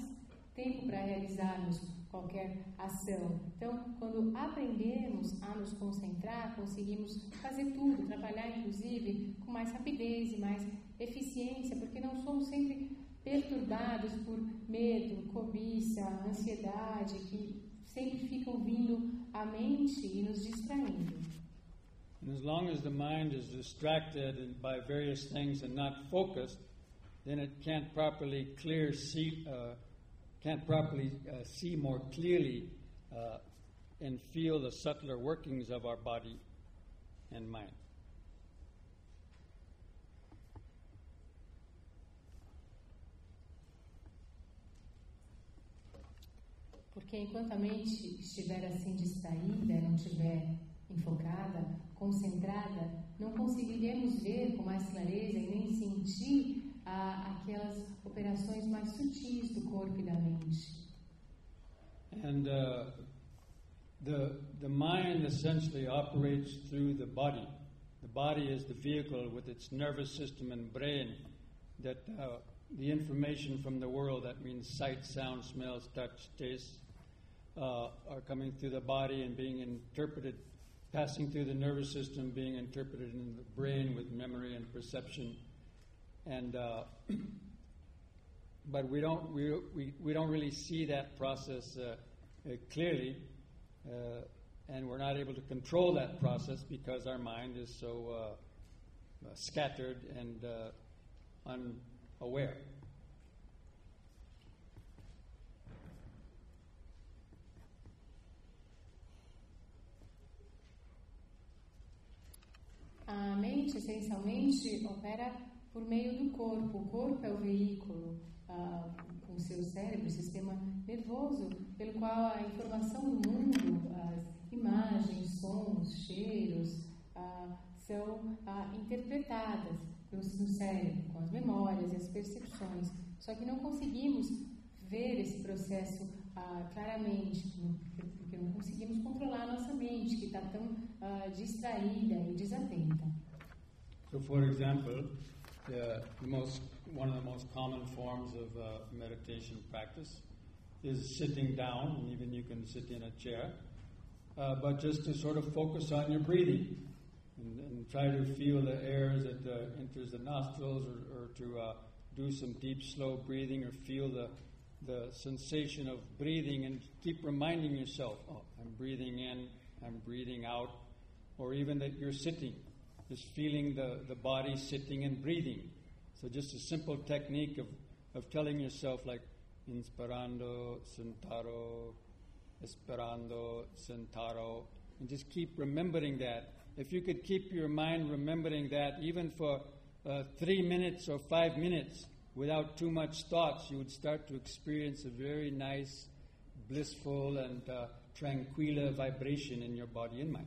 [SPEAKER 4] tempo para realizarmos qualquer ação. Então, quando aprendemos a nos concentrar, conseguimos fazer tudo, trabalhar inclusive com mais rapidez e mais eficiência, porque não somos sempre perturbados por medo, cobiça, ansiedade, que sempre ficam vindo à mente e nos distraindo.
[SPEAKER 3] And as long as the mind is distracted and by various things and not focused, then it can't properly clear see, uh, can't properly uh, see more clearly uh, and feel the subtler workings of our body and mind.
[SPEAKER 4] Porque enquanto a mente estiver assim distraída, não estiver enfocada, concentrada, não conseguiremos ver com mais clareza e nem sentir ah, aquelas operações mais sutis do corpo e da mente.
[SPEAKER 3] And uh, the, the mind essentially operates through the body. The body is the vehicle with its nervous system and brain that uh, the information from the world, that means sight, sound, smells, touch, taste, uh, are coming through the body and being interpreted, passing through the nervous system, being interpreted in the brain with memory and perception. And uh, [clears throat] but we don't we, we, we don't really see that process uh, uh, clearly, uh, and we're not able to control that process because our mind is so uh, scattered and uh, unaware.
[SPEAKER 4] A mente essencialmente opera por meio do corpo. O corpo é o veículo ah, com seu cérebro, o sistema nervoso, pelo qual a informação do mundo, as imagens, sons, cheiros, ah, são ah, interpretadas no cérebro, com as memórias e as percepções. Só que não conseguimos ver esse processo ah, claramente, conseguimos controlar a nossa mente, que está tão ah, distraída e desatenta.
[SPEAKER 3] So, for example, the, most, one of the most common forms of uh, meditation practice is sitting down, and even you can sit in a chair. uh, but just to sort of focus on your breathing and, and try to feel the air it uh, enters the nostrils or, or to uh, do some deep, slow breathing or feel the, the sensation of breathing and keep reminding yourself, oh, I'm breathing in, I'm breathing out, or even that you're sitting, just feeling the, the body sitting and breathing. So just a simple technique of, of telling yourself like, inspirando, sentaro, esperando, sentaro, and just keep remembering that. If you could keep your mind remembering that even for uh, three minutes or five minutes without too much thoughts, you would start to experience a very nice, blissful, and uh, vibration in your body and mind.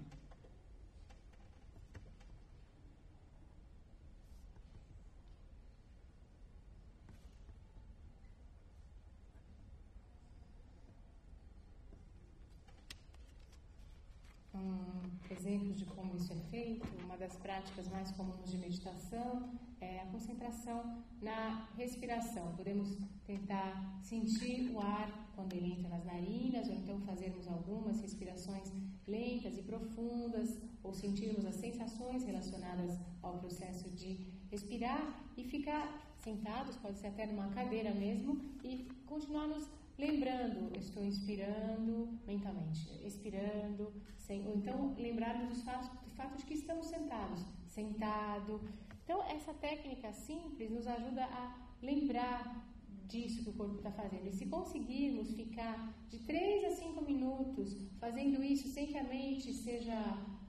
[SPEAKER 4] Um exemplo de como isso é feito, das práticas mais comuns de meditação é a concentração na respiração. Podemos tentar sentir o ar quando ele entra nas narinas, ou então fazermos algumas respirações lentas e profundas, ou sentirmos as sensações relacionadas ao processo de respirar e ficar sentados, pode ser até numa cadeira mesmo, e continuar nos lembrando, estou inspirando mentalmente, expirando, sem, ou então lembrarmos dos fatos, do fato de que estamos sentados, sentado. Então, essa técnica simples nos ajuda a lembrar disso que o corpo está fazendo. E se conseguirmos ficar de 3 a 5 minutos fazendo isso sem que a mente seja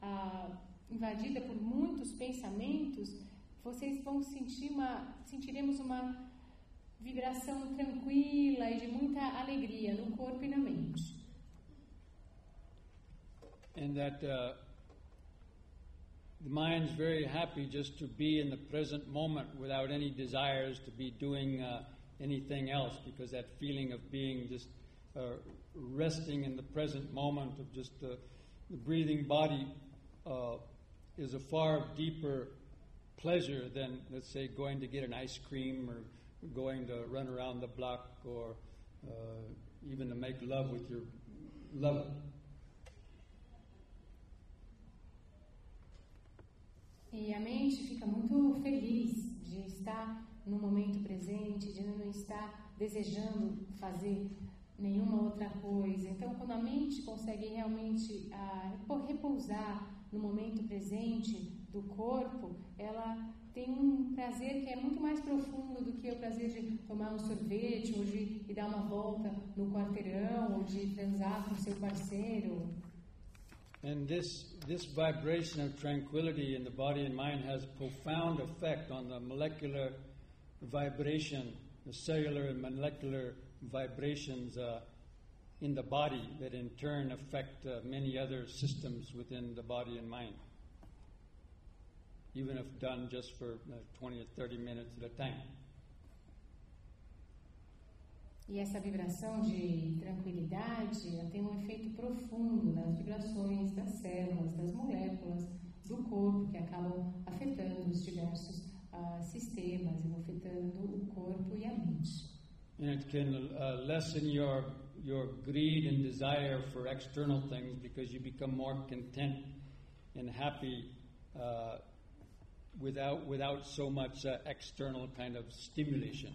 [SPEAKER 4] ah, invadida por muitos pensamentos, vocês vão sentir uma, sentiremos uma vibração tranquila e de muita alegria no corpo e na mente.
[SPEAKER 3] and that uh, the mind's very happy just to be in the present moment without any desires to be doing uh, anything else because that feeling of being just uh, resting in the present moment of just the breathing body uh, is a far deeper pleasure than let's say going to get an ice cream or going to run around the block or uh, even to make love with your lover
[SPEAKER 4] E a mente fica muito feliz de estar no momento presente, de não estar desejando fazer nenhuma outra coisa. Então, quando a mente consegue realmente ah, repousar no momento presente do corpo, ela tem um prazer que é muito mais profundo do que o prazer de tomar um sorvete, ou de ir dar uma volta no quarteirão, ou de transar com seu parceiro.
[SPEAKER 3] And this, this vibration of tranquility in the body and mind has profound effect on the molecular vibration, the cellular and molecular vibrations uh, in the body that in turn affect uh, many other systems within the body and mind, even if done just for uh, 20 or 30 minutes at a time.
[SPEAKER 4] E essa vibração de tranquilidade ela tem um efeito profundo nas vibrações das células, das moléculas do corpo, que acabam afetando os diversos ah, sistemas, afetando o corpo e a mente.
[SPEAKER 3] And it can uh, lessen your, your greed and desire for external things because you become more content and happy uh, without, without so much uh, external kind of stimulation.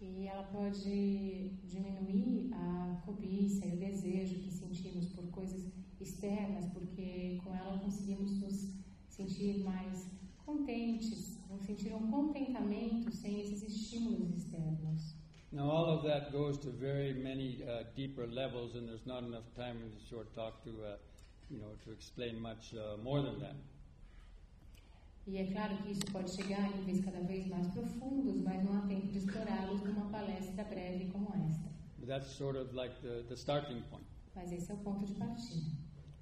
[SPEAKER 4] E ela pode diminuir a cobiça e o desejo que sentimos por coisas externas, porque com ela conseguimos nos sentir mais contentes, sentir um contentamento sem esses estímulos externos.
[SPEAKER 3] Now, all of that goes to very many uh, deeper levels, and there's not enough time in this short talk to, uh, you know, to explain much uh, more than that.
[SPEAKER 4] E é claro que isso pode chegar níveis cada vez mais profundos, mas não há tempo de explorá-los numa palestra breve como esta.
[SPEAKER 3] But that's sort of like the, the starting point.
[SPEAKER 4] Mas esse é o ponto de partida.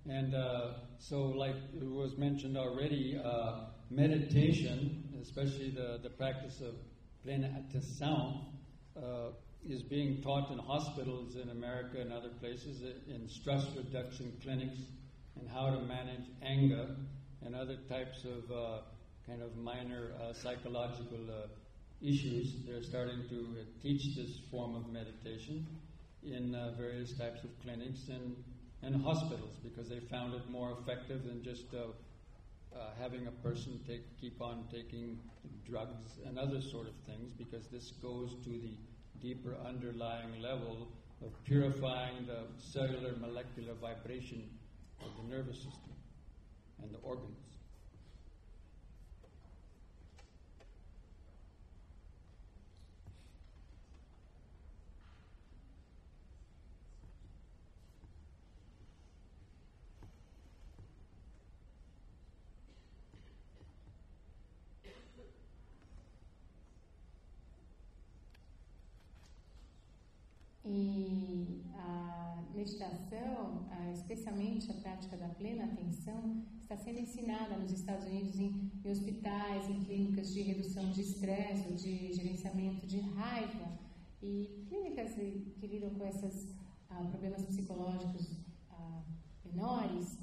[SPEAKER 3] And uh, so, like it was mentioned already, uh, meditation, especially the, the practice of plena atenção, uh, is being taught in hospitals in America and other places, uh, in stress reduction clinics, and how to manage anger and other types of uh, kind of minor uh, psychological uh, issues, they're starting to uh, teach this form of meditation in various types of clinics and, and hospitals because they found it more effective than just uh, having a person take, keep on taking drugs and other sort of things because this goes to the deeper underlying level of purifying the cellular molecular vibration of the nervous system and the organs.
[SPEAKER 4] Especialmente a prática da plena atenção, está sendo ensinada nos Estados Unidos em, em hospitais, em clínicas de redução de estresse, ou de gerenciamento de raiva. E clínicas que lidam com esses ah, problemas psicológicos ah, menores,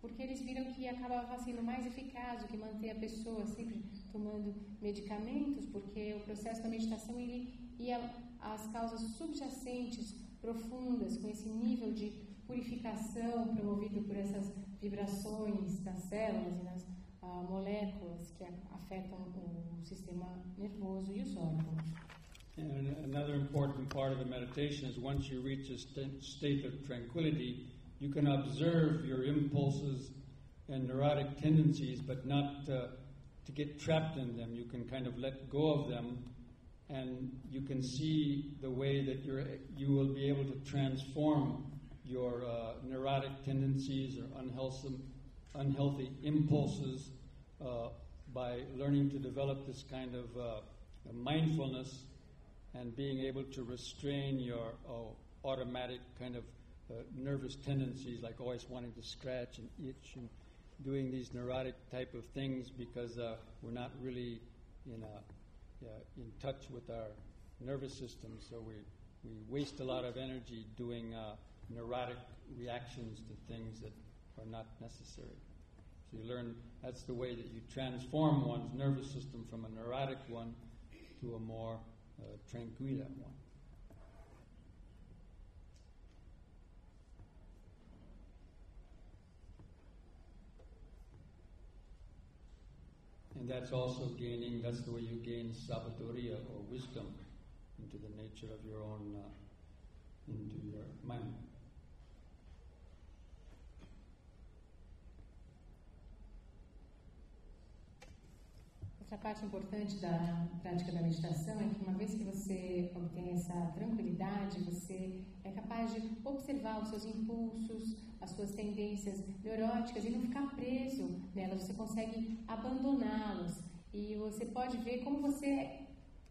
[SPEAKER 4] porque eles viram que acabava sendo mais eficaz do que manter a pessoa sempre tomando medicamentos, porque o processo da meditação ele ia às causas subjacentes, profundas, com esse nível de purificação promovido por essas vibrações das células e das ah, moléculas que afetam o sistema nervoso e os órgãos.
[SPEAKER 3] And another important part of the meditation is once you reach a st- state of tranquility, you can observe your impulses and neurotic tendencies, but not uh, to get trapped in them. You can kind of let go of them, and you can see the way that you're, you will be able to transform your uh, neurotic tendencies or unhealthy, unhealthy impulses uh, by learning to develop this kind of uh, mindfulness and being able to restrain your uh, automatic kind of uh, nervous tendencies, like always wanting to scratch and itch and doing these neurotic type of things because uh, we're not really in, a, in touch with our nervous system. So we, we waste a lot of energy doing neurotic reactions to things that are not necessary. So you learn that's the way that you transform one's nervous system from a neurotic one to a more uh, tranquila one. And that's also gaining, that's the way you gain sabiduria or wisdom into the nature of your own, uh, into your mind.
[SPEAKER 4] Outra parte importante da prática da meditação é que uma vez que você obtém essa tranquilidade, você é capaz de observar os seus impulsos, as suas tendências neuróticas e não ficar preso nelas. Você consegue abandoná-las e você pode ver como você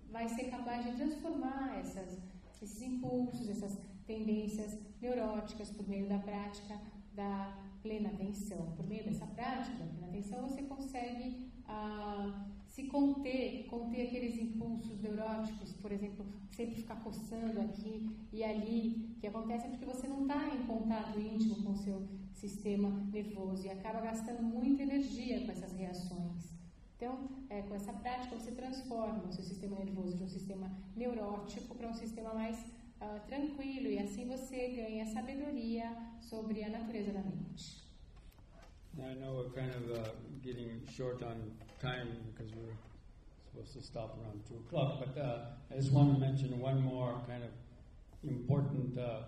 [SPEAKER 4] vai ser capaz de transformar essas, esses impulsos, essas tendências neuróticas por meio da prática da plena atenção. Por meio dessa prática da plena atenção, você consegue ah, se conter, conter aqueles impulsos neuróticos, por exemplo, sempre ficar coçando aqui e ali, que acontecem porque você não está em contato íntimo com o seu sistema nervoso e acaba gastando muita energia com essas reações. Então, é, com essa prática, você transforma o seu sistema nervoso de um sistema neurótico para um sistema mais ah, tranquilo e assim você ganha sabedoria sobre a natureza da mente.
[SPEAKER 3] I know we're kind of uh, getting short on time because we're supposed to stop around 2 o'clock, but uh, I just want to mention one more kind of important, uh,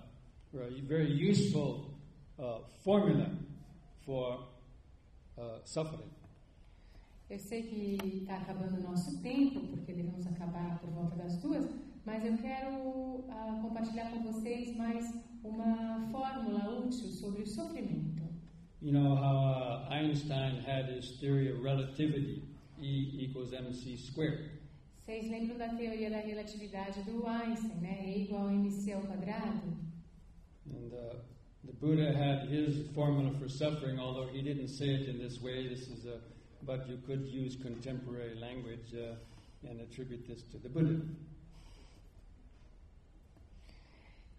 [SPEAKER 3] very useful uh, formula for uh, suffering.
[SPEAKER 4] Eu sei que está acabando o nosso tempo, porque devemos acabar por volta das duas, mas eu quero ah, compartilhar com vocês mais uma fórmula útil sobre o sofrimento.
[SPEAKER 3] You know how uh, Einstein had his theory of relativity, E equals mc squared.
[SPEAKER 4] Vocês lembram da teoria da relatividade do Einstein, né? E igual a mc ao quadrado?
[SPEAKER 3] And uh, the Buddha had his formula for suffering, although he didn't say it in this way. This is a, but you could use contemporary language uh, and attribute this to the Buddha.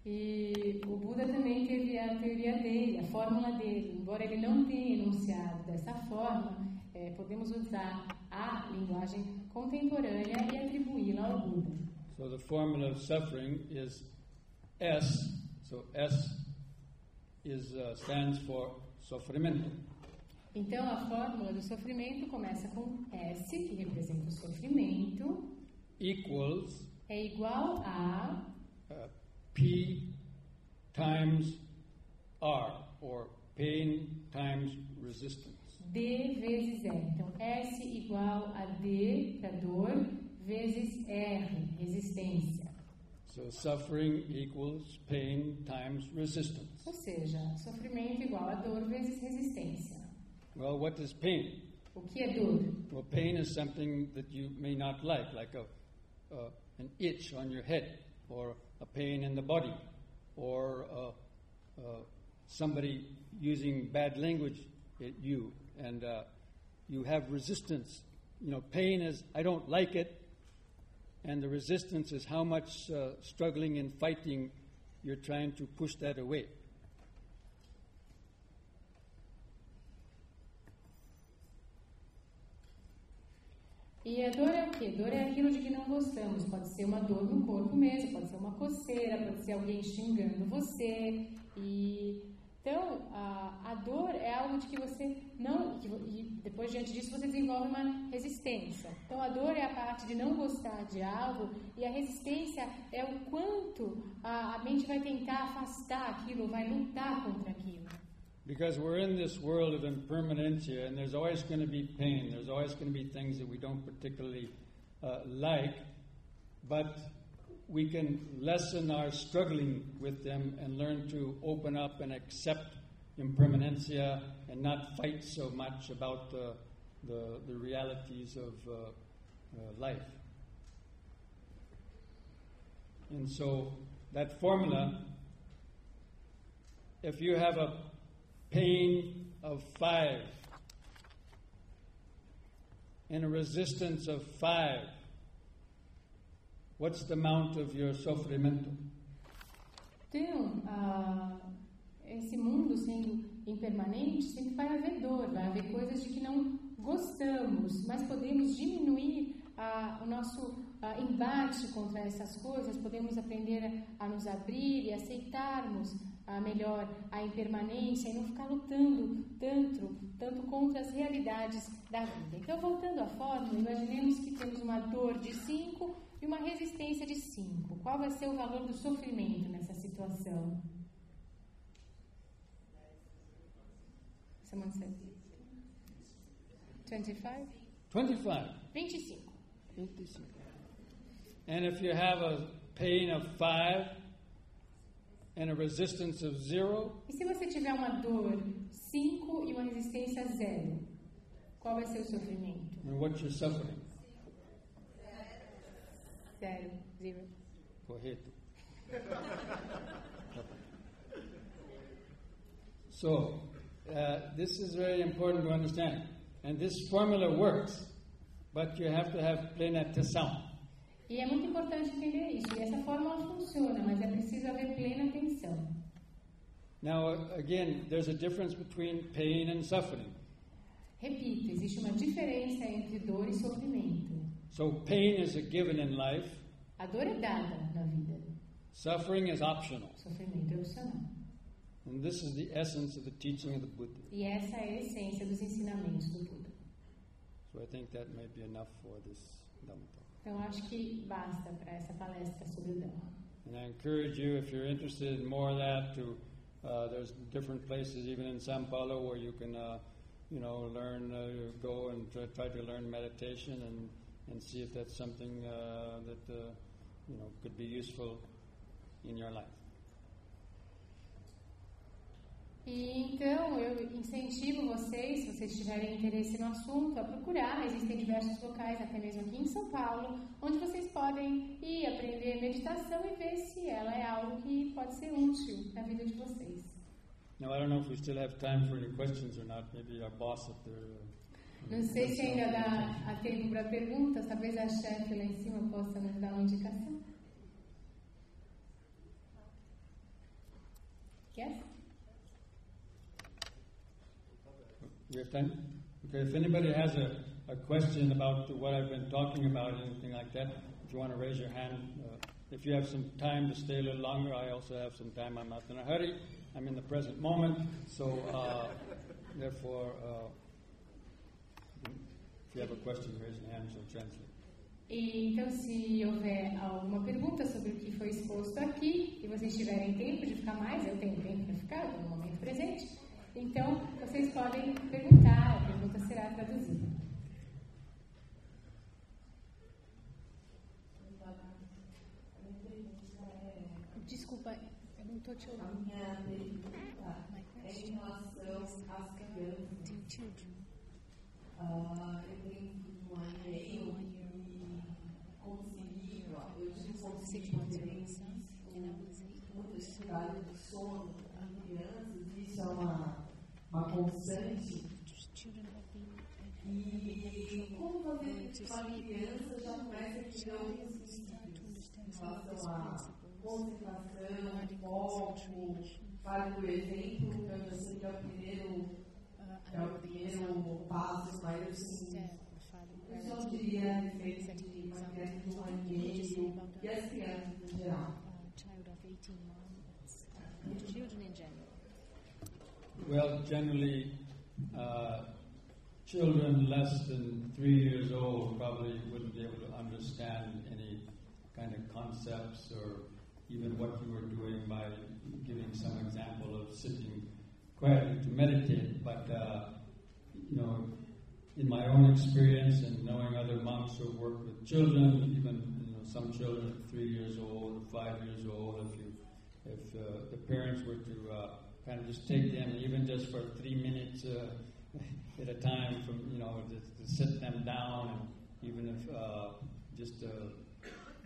[SPEAKER 4] E o Buda também teve a teoria dele, a fórmula dele. Embora ele não tenha enunciado dessa forma, é, podemos usar à linguagem contemporânea e atribuí-la ao Buda.
[SPEAKER 3] So the formula of suffering is S. So S is uh, stands for sofrimento.
[SPEAKER 4] Então, a fórmula do sofrimento começa com S, que representa o sofrimento,
[SPEAKER 3] Equals
[SPEAKER 4] é igual a
[SPEAKER 3] uh, P times R, or pain times resistance.
[SPEAKER 4] D vezes R. Então, S igual a D para dor vezes R, resistência.
[SPEAKER 3] So suffering equals pain times resistance.
[SPEAKER 4] Ou seja, sofrimento igual a dor vezes resistência.
[SPEAKER 3] Well, what is pain?
[SPEAKER 4] O que é dor?
[SPEAKER 3] Well, pain is something that you may not like, like a, uh, an itch on your head, or a pain in the body, or uh, uh, somebody using bad language at you, and uh, you have resistance. You know, pain is, I don't like it, and the resistance is how much uh, struggling and fighting you're trying to push that away.
[SPEAKER 4] E a dor é o quê? Dor é aquilo de que não gostamos. Pode ser uma dor no corpo mesmo, pode ser uma coceira, pode ser alguém xingando você. E então a, a dor é algo de que você não que, e depois diante disso você desenvolve uma resistência. Então a dor é a parte de não gostar de algo e a resistência é o quanto a, a mente vai tentar afastar aquilo, vai lutar contra aquilo.
[SPEAKER 3] Because we're in this world of impermanentia, and there's always going to be pain. There's always going to be things that we don't particularly uh, like, but we can lessen our struggling with them and learn to open up and accept impermanentia and not fight so much about the, the, the realities of uh, uh, life. And so, that formula, if you have a pain of five and a resistance of five, what's the amount of your sofrimento?
[SPEAKER 4] Então, ah, esse mundo sendo impermanente, sempre vai haver dor, vai haver coisas de que não gostamos, mas podemos diminuir ah, o nosso ah, embate contra essas coisas, podemos aprender a, a nos abrir e aceitarmos ah, melhor a impermanência e não ficar lutando tanto, tanto contra as realidades da vida. Então, voltando à fórmula, imaginemos que temos uma dor de 5 e uma resistência de 5. Qual vai ser o valor do sofrimento nessa situação? Someone said 25?
[SPEAKER 3] 25.
[SPEAKER 4] 25.
[SPEAKER 3] 25. And if you have a pain of five and a resistance of zero,
[SPEAKER 4] E se você tiver uma dor 5 e uma resistência 0? Qual vai ser o sofrimento?
[SPEAKER 3] then what's your suffering?
[SPEAKER 4] 0. Zero.
[SPEAKER 3] Correto. [laughs] so, uh, this is very important to understand. And this formula works, but you have to have plena atenção.
[SPEAKER 4] E é muito importante entender isso. E essa fórmula funciona, mas é preciso haver plena atenção.
[SPEAKER 3] Now, again, there's a difference between pain and suffering.
[SPEAKER 4] Repito, existe uma diferença entre dor e sofrimento.
[SPEAKER 3] So, pain is a given in life,
[SPEAKER 4] A dor é dada na vida,
[SPEAKER 3] suffering is optional.
[SPEAKER 4] sofrimento é opcional.
[SPEAKER 3] And this is the essence of the teaching of the Buddha.
[SPEAKER 4] E essa é a essência dos ensinamentos do Buda.
[SPEAKER 3] So, I think that might be enough for this Dhamma.
[SPEAKER 4] Então, acho que basta para essa palestra sobre o Dhamma.
[SPEAKER 3] And I encourage you, if you're interested in more of that, to uh, there's different places, even in São Paulo, where you can, uh, you know, learn, uh, go and try, try to learn meditation and, and see if that's something uh, that uh, you know could be useful in your life.
[SPEAKER 4] E então eu incentivo vocês, se vocês tiverem interesse no assunto, a procurar. Existem diversos locais, até mesmo aqui em São Paulo, onde vocês podem ir aprender meditação e ver se ela é algo que pode ser útil na vida de vocês.
[SPEAKER 3] Now I don't know if we still have time for any questions or not. Maybe our boss up there. uh,
[SPEAKER 4] Não sei se ainda dá tempo para perguntas, talvez a chefe lá em cima possa nos dar uma indicação. Yes?
[SPEAKER 3] Have time? Okay, if anybody has a a question about what I've been talking about, or anything like that, if you want to raise your hand. Uh, if you have some time to stay a little longer, I also have some time. I'm not in a hurry. I'm in the present moment. So, uh, therefore, uh, if you have a question, raise your hand, she'll translate.
[SPEAKER 4] Então, se houver alguma pergunta sobre o que foi exposto aqui e vocês tiverem tempo de ficar mais, eu tenho tempo para ficar no momento presente, então vocês podem perguntar, a pergunta será traduzida.
[SPEAKER 2] Desculpa, eu não estou te
[SPEAKER 5] A
[SPEAKER 2] ouvindo.
[SPEAKER 5] minha pergunta é em relação às crianças. Ah, eu tenho um ano e meio e consegui, eu tive
[SPEAKER 2] Six
[SPEAKER 5] conseguido
[SPEAKER 2] months
[SPEAKER 5] ter
[SPEAKER 2] old son, and I was able
[SPEAKER 5] muita
[SPEAKER 2] to
[SPEAKER 5] dificuldade de sono em crianças, isso é uma, uma constante. E como fazer com
[SPEAKER 2] sleep.
[SPEAKER 5] criança já comece a criar alguns
[SPEAKER 2] to understand
[SPEAKER 5] em relação a
[SPEAKER 2] principles.
[SPEAKER 5] concentração, foco, fale do exemplo, que eu já sei que é o primeiro, é o primeiro passo, mas assim, Eu só diria a respeito
[SPEAKER 2] setting
[SPEAKER 5] de uma criança de um ano e
[SPEAKER 2] a
[SPEAKER 5] as crianças em geral.
[SPEAKER 3] Well, generally, uh, children less than three years old probably wouldn't be able to understand any kind of concepts or even what you were doing by giving some example of sitting quietly to meditate. But, uh, you know, in my own experience and knowing other monks who work with children, even you know, some children three years old, five years old, if you if uh, the parents were to uh, kind of just take them, even just for three minutes uh, [laughs] at a time, from you know, to, to sit them down, and even if uh, just uh,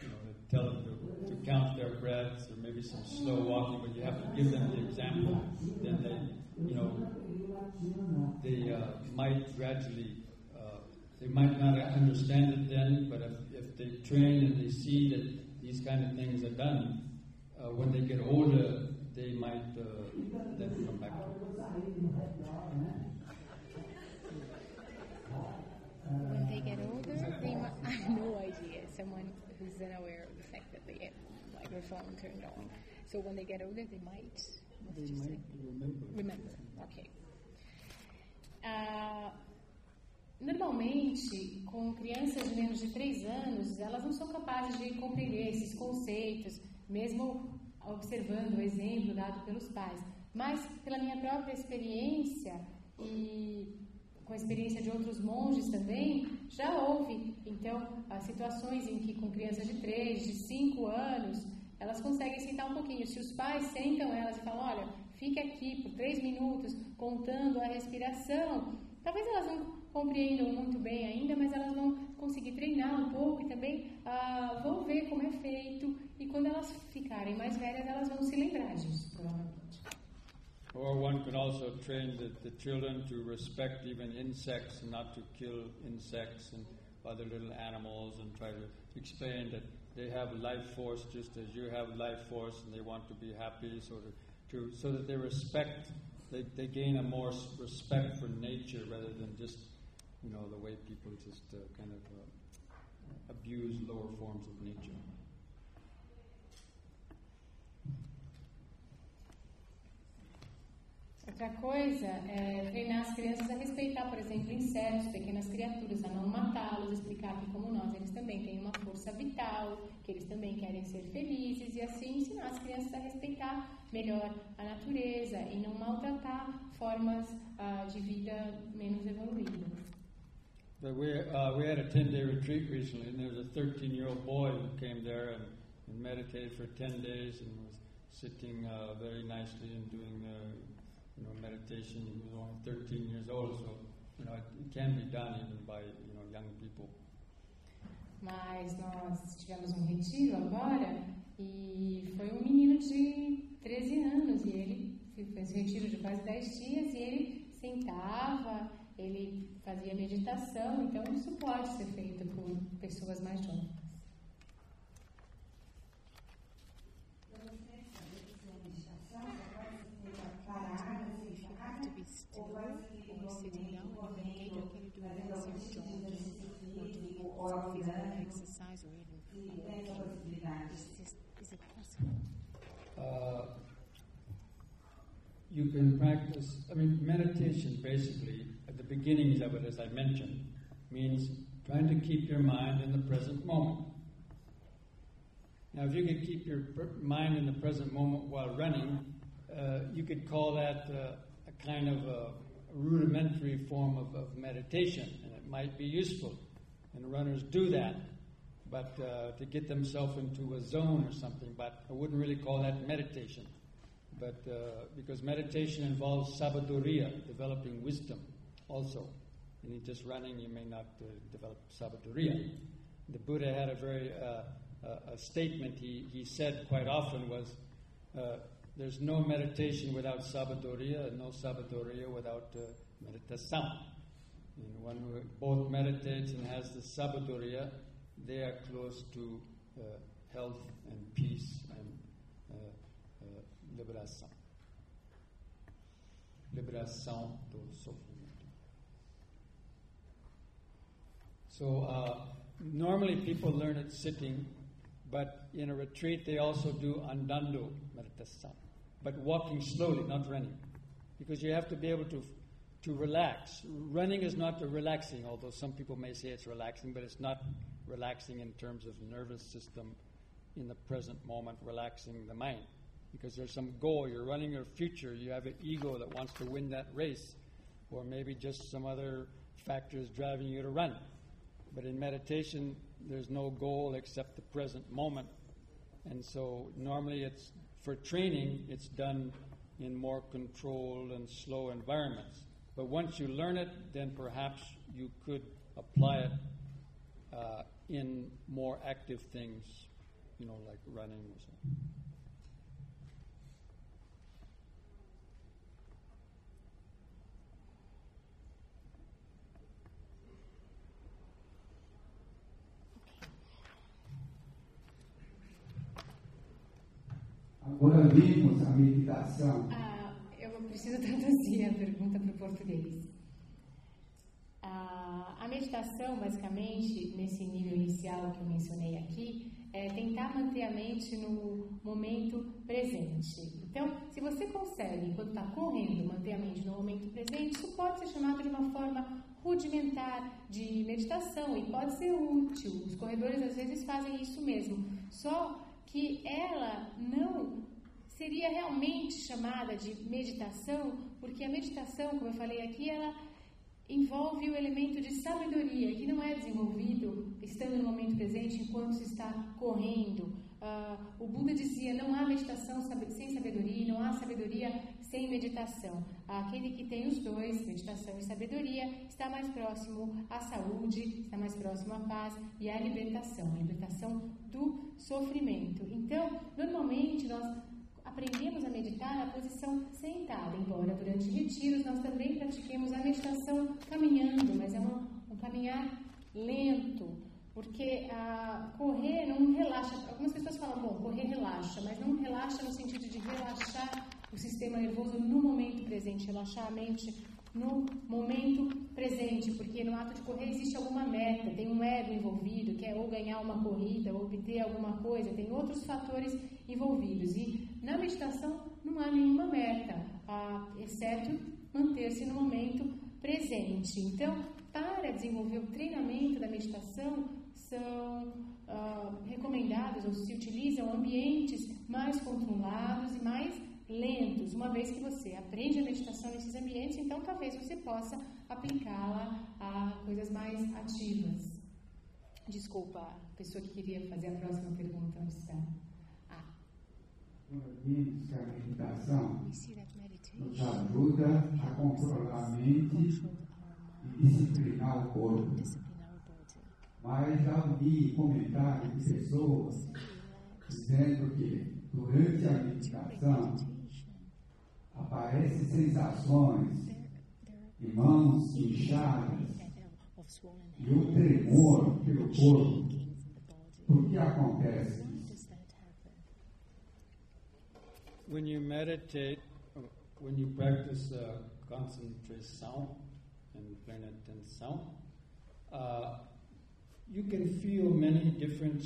[SPEAKER 3] you know, tell them to, to count their breaths or maybe some slow walking, but you have to give them the example. Then they, you know, they uh, might gradually. They might not understand it then, but if, if they train and they see that these kind of things are done, uh, when they get older, they might uh, then come back to.
[SPEAKER 2] When they get older, they might, [laughs] I have no idea. Someone who's unaware of the fact that they have microphone turned on. So when they get older, they might. You say?
[SPEAKER 3] remember.
[SPEAKER 2] Remember. Ok.
[SPEAKER 4] Ah, normalmente, com crianças de menos de 3 anos, elas não são capazes de compreender esses conceitos, mesmo observando o exemplo dado pelos pais. Mas, pela minha própria experiência e com a experiência de outros monges também, já houve, então, situações em que com crianças de 3, de 5 anos, elas conseguem sentar um pouquinho. Se os pais sentam elas e falam, olha, fique aqui por 3 minutos contando a respiração, talvez elas não compreendam muito bem ainda, mas elas vão conseguir treinar um pouco e também ah, vão ver como é feito. E quando elas ficarem mais velhas, elas vão se lembrar disso, provavelmente.
[SPEAKER 3] Or one could also train the, the children to respect even insects not to kill insects and other little animals and try to explain that they have life force just as you have life force and they want to be happy so to, to so that they respect they, they gain a more respect for nature rather than just you know the way people just uh, kind of uh, abuse lower forms of nature.
[SPEAKER 4] Outra coisa é treinar as crianças a respeitar, por exemplo, insetos, pequenas criaturas, a não matá-los, explicar que, como nós, eles também têm uma força vital, que eles também querem ser felizes, e assim ensinar as crianças a respeitar melhor a natureza e não maltratar formas ah, de vida menos evoluídas.
[SPEAKER 3] But we, uh, we had a 10 day retreat recently, and there was a 13 year old boy who came there and, and meditated for 10 days and was sitting uh, very nicely and doing uh, you know, meditation. Was only 13 years old, so you know, it can be done even by you know, young people.
[SPEAKER 4] Mas nós tivemos um retiro agora e foi um menino de 13 anos e ele fez um retiro de quase 10 dias e ele sentava, ele fazia meditação, então isso pode ser feito por pessoas mais jovens.
[SPEAKER 2] You
[SPEAKER 3] can practice, I mean, meditation basically, at the beginnings of it, as I mentioned, means trying to keep your mind in the present moment. Now, if you could keep your mind in the present moment while running, uh, you could call that uh, a kind of a rudimentary form of, of meditation, and it might be useful. And runners do that, but uh, to get themselves into a zone or something. But I wouldn't really call that meditation. But uh, because meditation involves sabiduria, developing wisdom, also. And in just running, you may not uh, develop sabiduria. The Buddha had a very uh, a statement he, he said quite often was, uh, "There's no meditation without sabiduria, and no sabiduria without uh, meditação." And one who both meditates and has the sabiduria, they are close to uh, health and peace liberação. Liberação do sofrimento. So uh, normally people learn it sitting, but in a retreat they also do andando meditação, but walking slowly, not running, because you have to be able to to relax. Running is not relaxing, although some people may say it's relaxing, but it's not relaxing in terms of nervous system in the present moment, relaxing the mind. Because there's some goal, you're running your future, you have an ego that wants to win that race, or maybe just some other factors driving you to run. But in meditation, there's no goal except the present moment. And so normally it's for training, it's done in more controlled and slow environments. But once you learn it, then perhaps you could apply it uh, in more active things, you know, like running or something.
[SPEAKER 6] Agora vimos a meditação.
[SPEAKER 4] Ah, eu preciso [laughs] traduzir a pergunta para o português. Ah, a meditação, basicamente, nesse nível inicial que eu mencionei aqui, é tentar manter a mente no momento presente. Então, se você consegue, quando está correndo, manter a mente no momento presente, isso pode ser chamado de uma forma rudimentar de meditação e pode ser útil. Os corredores às vezes fazem isso mesmo. Só que ela não seria realmente chamada de meditação, porque a meditação, como eu falei aqui, ela envolve o elemento de sabedoria, que não é desenvolvido estando no momento presente enquanto se está correndo. Ah, o Buda dizia: não há meditação sem sabedoria, não há sabedoria sem meditação. Aquele que tem os dois, meditação e sabedoria, está mais próximo à saúde, está mais próximo à paz e à libertação, a libertação do sofrimento. Então, normalmente nós aprendemos a meditar na posição sentada, embora durante retiros nós também pratiquemos a meditação caminhando, mas é um, um caminhar lento, porque a correr não relaxa. Algumas pessoas falam, bom, correr relaxa, mas não relaxa no sentido de relaxar o sistema nervoso no momento presente, relaxar a mente no momento presente, porque no ato de correr existe alguma meta, tem um ego envolvido, que é ou ganhar uma corrida, ou obter alguma coisa, tem outros fatores envolvidos. E na meditação não há nenhuma meta, ah, exceto manter-se no momento presente. Então, para desenvolver o treinamento da meditação, são ah, recomendados ou se utilizam ambientes mais controlados e mais lentos. Uma vez que você aprende a meditação nesses ambientes, então talvez você possa aplicá-la a coisas mais ativas. Desculpa, a pessoa que queria fazer a próxima pergunta não está. Ah,
[SPEAKER 6] vimos que a meditação nos ajuda a controlar a mente e disciplinar o corpo. Mas já ouvi comentários de pessoas dizendo que durante a meditação aparecem sensações de mãos inchadas e um tremor pelo corpo. Por que acontece isso?
[SPEAKER 3] When you meditate, when you practice uh, concentration and pleine attention, uh, you can feel many different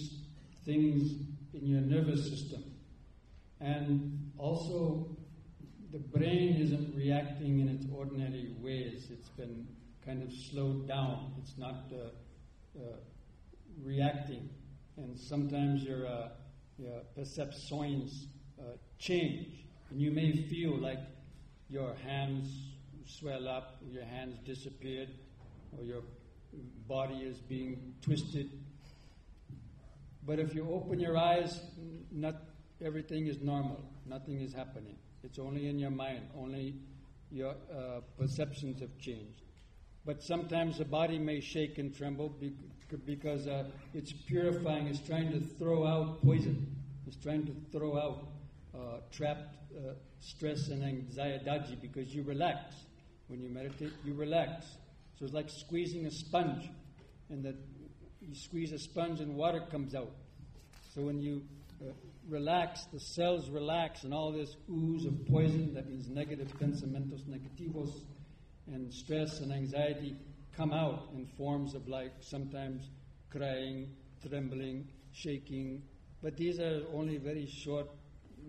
[SPEAKER 3] things in your nervous system. And also, the brain isn't reacting in its ordinary ways. It's been kind of slowed down. It's not uh, uh, reacting. And sometimes your, uh, your perceptions uh, change. And you may feel like your hands swell up, your hands disappeared, or your body is being twisted. But if you open your eyes, not everything is normal. Nothing is happening. It's only in your mind. Only your uh, perceptions have changed. But sometimes the body may shake and tremble because uh, it's purifying. It's trying to throw out poison. It's trying to throw out uh, trapped uh, stress and anxiety because you relax. When you meditate, you relax. So it's like squeezing a sponge, and that you squeeze a sponge and water comes out. So when you uh, relax, the cells relax, and all this ooze of poison, that means negative pensamientos negativos, and stress and anxiety come out in forms of like sometimes crying, trembling, shaking. But these are only very short,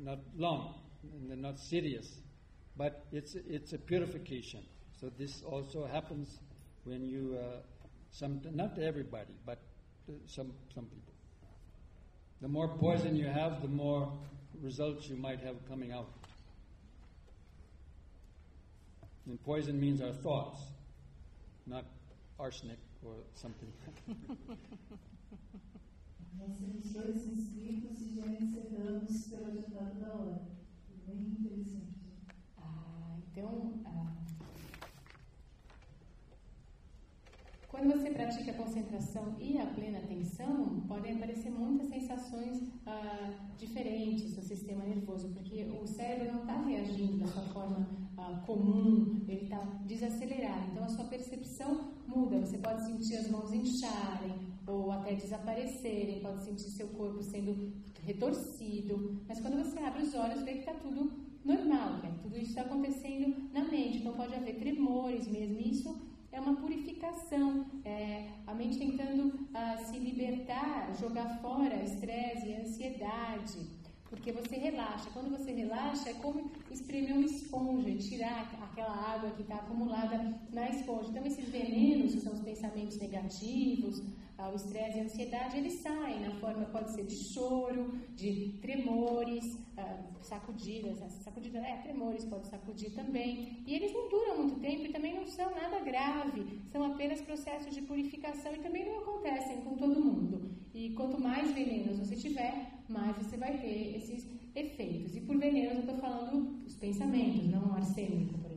[SPEAKER 3] not long, and they're not serious. But it's, it's a purification. So this also happens when you, uh, some, not everybody, but some, some people. The more poison you have, the more results you might have coming out. And poison means our thoughts, not arsenic or something.
[SPEAKER 5] Recebemos dois inscritos e já encerramos pelo ditado da hora. Bem interessante.
[SPEAKER 4] Ah, então, ah, quando você pratica a concentração e a plena atenção, podem aparecer muitas sensações ah, diferentes no sistema nervoso, porque o cérebro não está reagindo da sua forma ah, comum, ele está desacelerado. Então, a sua percepção muda. Você pode sentir as mãos incharem ou até desaparecerem, pode sentir seu corpo sendo retorcido. Mas quando você abre os olhos, vê que está tudo normal, que tudo isso está acontecendo na mente. Então, pode haver tremores mesmo. Isso é uma purificação, é a mente tentando ah, se libertar, jogar fora estresse e ansiedade, porque você relaxa. Quando você relaxa, é como espremer uma esponja tirar aquela água que está acumulada na esponja. Então, esses venenos, que são os pensamentos negativos, ah, o estresse e a ansiedade, eles saem na forma, pode ser de choro, de tremores, ah, sacudidas, sacudida, é, tremores pode sacudir também. E eles não duram muito tempo e também não são nada grave, são apenas processos de purificação e também não acontecem com todo mundo. E quanto mais venenos você tiver, mais você vai ter esses efeitos. E por venenos eu estou falando os pensamentos, não o arsênico, por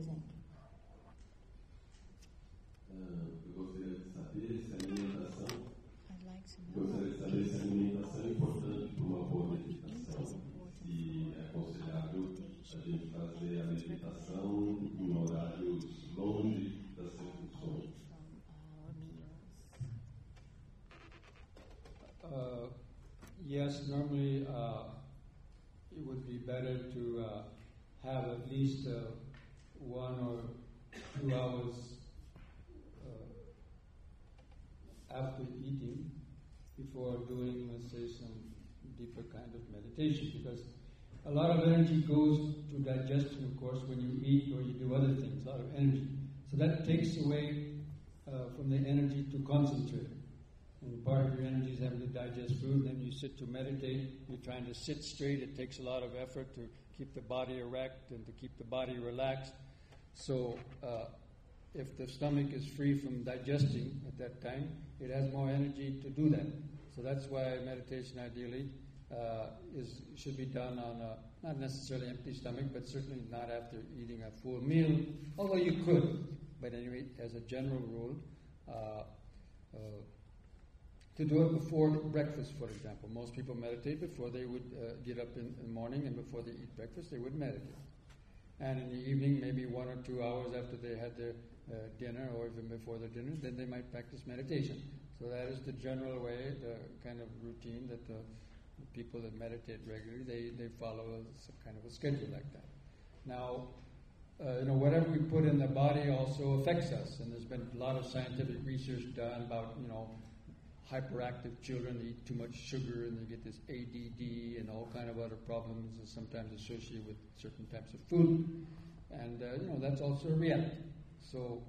[SPEAKER 3] yes, normally uh, it would be better to uh, have at least uh, one or two hours uh, after eating before doing, let's say, some deeper kind of meditation because a lot of energy goes to digestion, of course, when you eat or you do other things, a lot of energy. So that takes away uh, from the energy to concentrate. And part of your energy is having to digest food, then you sit to meditate. You're trying to sit straight. It takes a lot of effort to keep the body erect and to keep the body relaxed. So, uh, if the stomach is free from digesting at that time, it has more energy to do that. So that's why meditation ideally uh, is should be done on a not necessarily empty stomach, but certainly not after eating a full meal. Although you could, but anyway, as a general rule. Uh, uh, to do it before breakfast, for example. Most people meditate before they would uh, get up in, in the morning and before they eat breakfast, they would meditate. And in the evening, maybe one or two hours after they had their uh, dinner or even before their dinner, then they might practice meditation. So that is the general way, the kind of routine that the, people that meditate regularly, they, they follow some kind of a schedule like that. Now, uh, you know, whatever we put in the body also affects us, and there's been a lot of scientific research done about, you know, hyperactive children eat too much sugar and they get this ADD and all kind of other problems that sometimes associated with certain types of food. And uh, you know that's also a reality. So,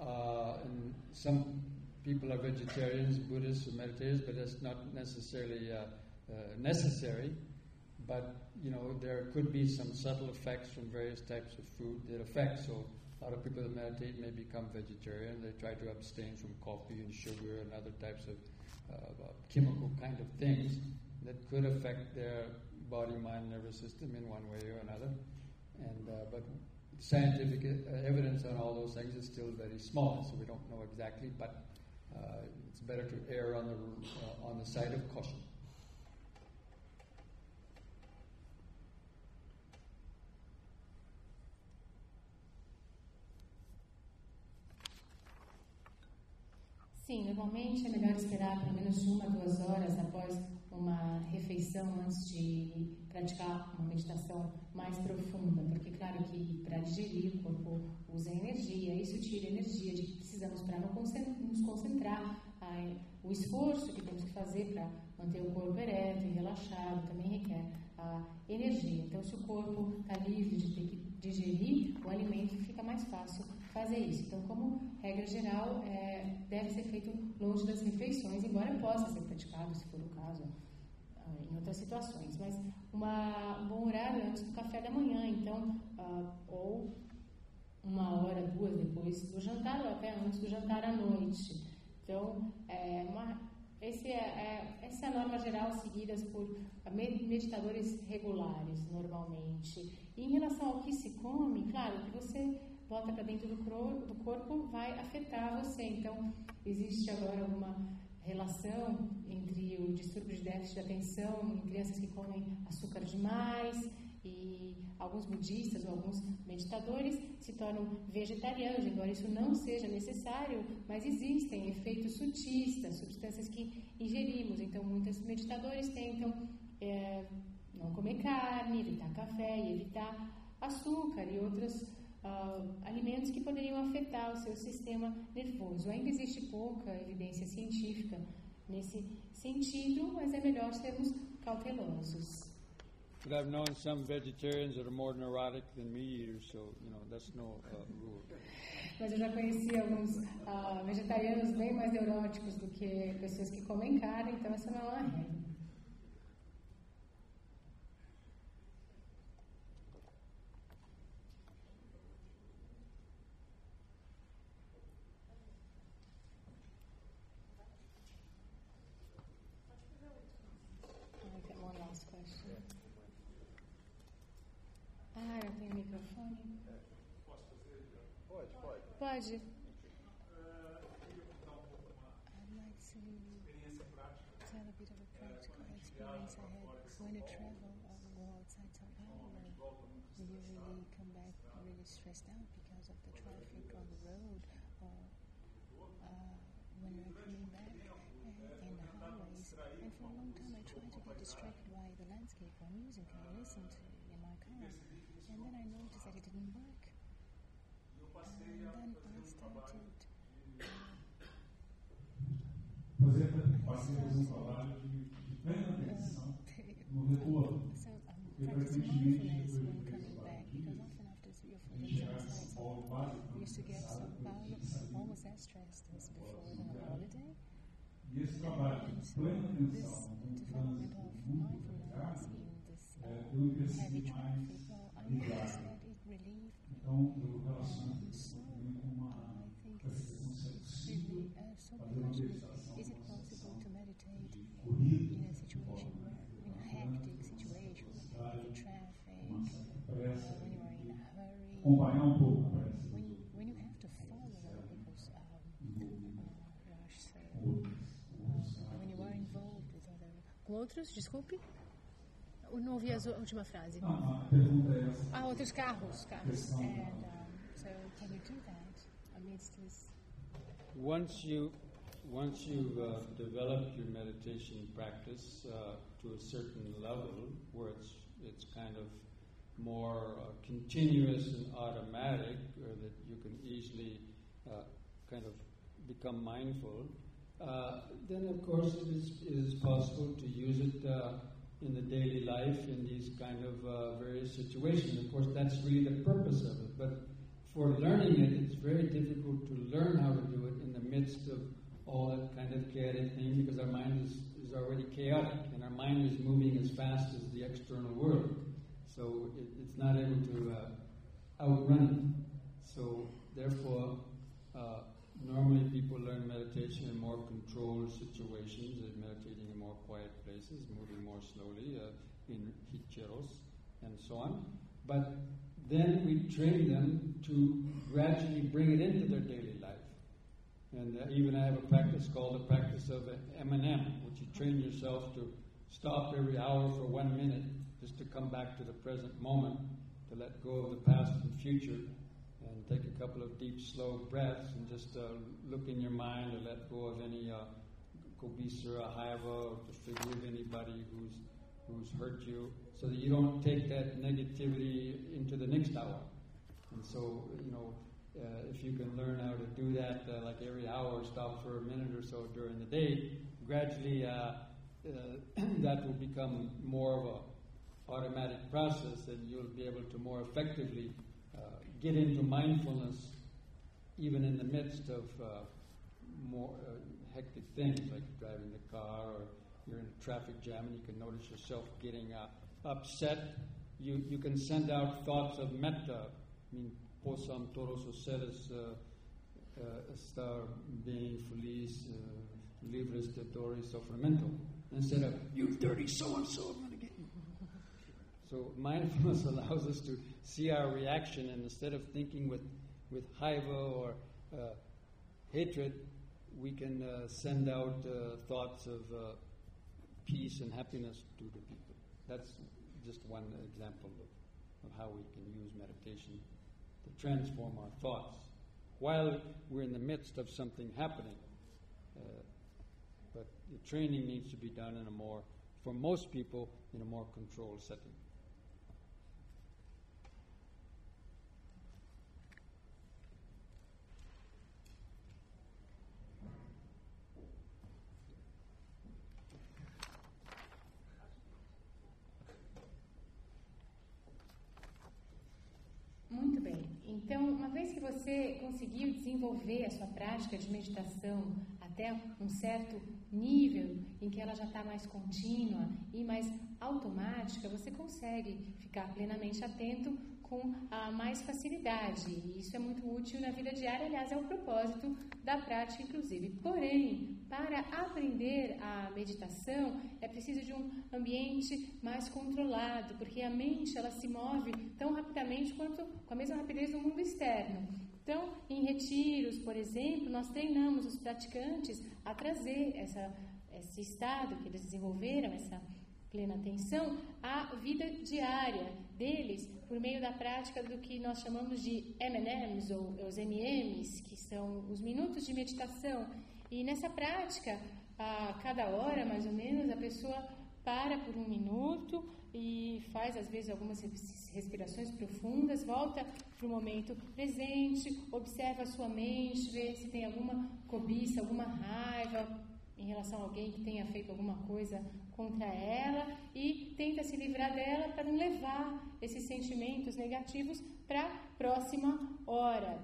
[SPEAKER 3] uh, and some people are vegetarians, Buddhists, or meditators, but that's not necessarily uh, uh, necessary. But you know there could be some subtle effects from various types of food that affect. So a lot of people that meditate may become vegetarian. They try to abstain from coffee and sugar and other types of chemical kind of things that could affect their body, mind, nervous system in one way or another. And uh, but scientific uh, evidence on all those things is still very small, so we don't know exactly. But uh, it's better to err on the uh, on the side of caution.
[SPEAKER 4] Sim, normalmente é melhor esperar pelo menos uma, duas horas após uma refeição antes de praticar uma meditação mais profunda, porque claro que para digerir o corpo usa energia, isso tira energia de que precisamos para nos concentrar, o esforço que temos que fazer para manter o corpo ereto e relaxado também requer a energia. Então, se o corpo está livre de ter que digerir o alimento, fica mais fácil fazer isso. Então, como regra geral, é, deve ser feito longe das refeições, embora possa ser praticado, se for o caso, ah, em outras situações. Mas uma, um bom horário é antes do café da manhã, então, uh, ou uma hora, duas depois do jantar, ou até antes do jantar à noite. Então, é uma, esse é, é, essa é a norma geral seguida por meditadores regulares, normalmente. E em relação ao que se come, claro, que você bota para dentro do, corpo vai afetar você. Então, existe agora uma relação entre o distúrbio de déficit de atenção em crianças que comem açúcar demais e alguns budistas ou alguns meditadores se tornam vegetarianos, embora isso não seja necessário, mas existem efeitos sutis das substâncias que ingerimos. Então, muitos meditadores tentam é, não comer carne, evitar café e evitar açúcar e outros uh, alimentos que poderiam afetar o seu sistema nervoso. Ainda existe pouca evidência científica nesse sentido, mas é melhor sermos cautelosos.
[SPEAKER 3] But I've known some vegetarians that are more neurotic than meat eaters, so you know that's no uh, rule.
[SPEAKER 4] Mas eu já conheci alguns uh, vegetarianos bem mais neuróticos do que pessoas que comem carne, então essa não é uma regra.
[SPEAKER 7] Had when I travel or go outside Sao Paulo. We usually come back really stressed out because of the traffic on the road or when we're coming back in the highways. And for a long time I tried to get distracted by the landscape or music I listened to in my car. And then I noticed that it didn't work.
[SPEAKER 6] Fazer, fazemos um trabalho de, de plena atenção no retorno. Porque frequentemente depois de trabalho aqui, a gente chega em São Paulo quase a sabia E esse trabalho de plena atenção no trânsito muito complicado, é, eu investi mais ligado. Então, eu relaciono isso também com uma questão se é possível fazer uma meditação de corrida, uma certa pressa, acompanhar um pouco a dos
[SPEAKER 2] Com outros, desculpe? Eu não ouvi a última frase.
[SPEAKER 6] Ah, a pergunta é essa.
[SPEAKER 2] Ah, outros carros, carros. And, um, so can you do that amidst this?
[SPEAKER 3] Once you once you've uh, developed your meditation practice uh, to a certain level, where it's it's kind of more uh, continuous and automatic, or that you can easily uh, kind of become mindful, uh, then of course it is, it is possible to use it uh, in the daily life in these kind of uh, various situations. Of course, that's really the purpose of it. But for learning it, it's very difficult to learn how to do it in the midst of all that kind of chaotic thing because our mind is, is already chaotic and our mind is moving as fast as the external world. So it, it's not able to uh, outrun it. So therefore, uh, normally people learn meditation in more controlled situations, meditating in more quiet places, moving more slowly uh, in hicheros and so on. But then we train them to gradually bring it into their daily life. And uh, even I have a practice called the practice of M&M, which you train yourself to stop every hour for one minute just to come back to the present moment, to let go of the past and future, and take a couple of deep, slow breaths, and just uh, look in your mind to let go of any uh, kobisara, haiva, or to forgive anybody who's who's hurt you, so that you don't take that negativity into the next hour. And so, you know, uh, if you can learn how to do that, uh, like every hour, stop for a minute or so during the day, gradually uh, uh [clears throat] that will become more of a automatic process, and you'll be able to more effectively uh, get into mindfulness, even in the midst of uh, more hectic things like driving the car or you're in a traffic jam and you can notice yourself getting upset. You, you can send out thoughts of metta. I mean, possam todos os seres uh, uh, estar bem feliz, uh, livres de dor e. Instead of, you dirty to get you. So mindfulness [laughs] allows us to see our reaction and instead of thinking with, with haiva or uh, hatred, we can uh, send out uh, thoughts of peace and happiness to the people. That's just one example of, of how we can use meditation to transform our thoughts while we're in the midst of something happening. Uh, but the training needs to be done in a more, for most people, in a more controlled setting.
[SPEAKER 4] Você conseguiu desenvolver a sua prática de meditação até um certo nível em que ela já está mais contínua e mais automática, você consegue ficar plenamente atento com a mais facilidade. E isso é muito útil na vida diária, aliás, é o propósito da prática, inclusive. Porém, para aprender a meditação, é preciso de um ambiente mais controlado, porque a mente ela se move tão rapidamente quanto com a mesma rapidez do mundo externo. Então, em retiros, por exemplo, nós treinamos os praticantes a trazer essa, esse estado que eles desenvolveram, essa plena atenção, à vida diária deles por meio da prática do que nós chamamos de M&Ms ou os MMs, que são os minutos de meditação. E nessa prática, a cada hora mais ou menos, a pessoa para por um minuto e faz às vezes algumas respirações profundas, volta para o momento presente, observa a sua mente, vê se tem alguma cobiça, alguma raiva em relação a alguém que tenha feito alguma coisa contra ela e tenta se livrar dela para não levar esses sentimentos negativos para a próxima hora.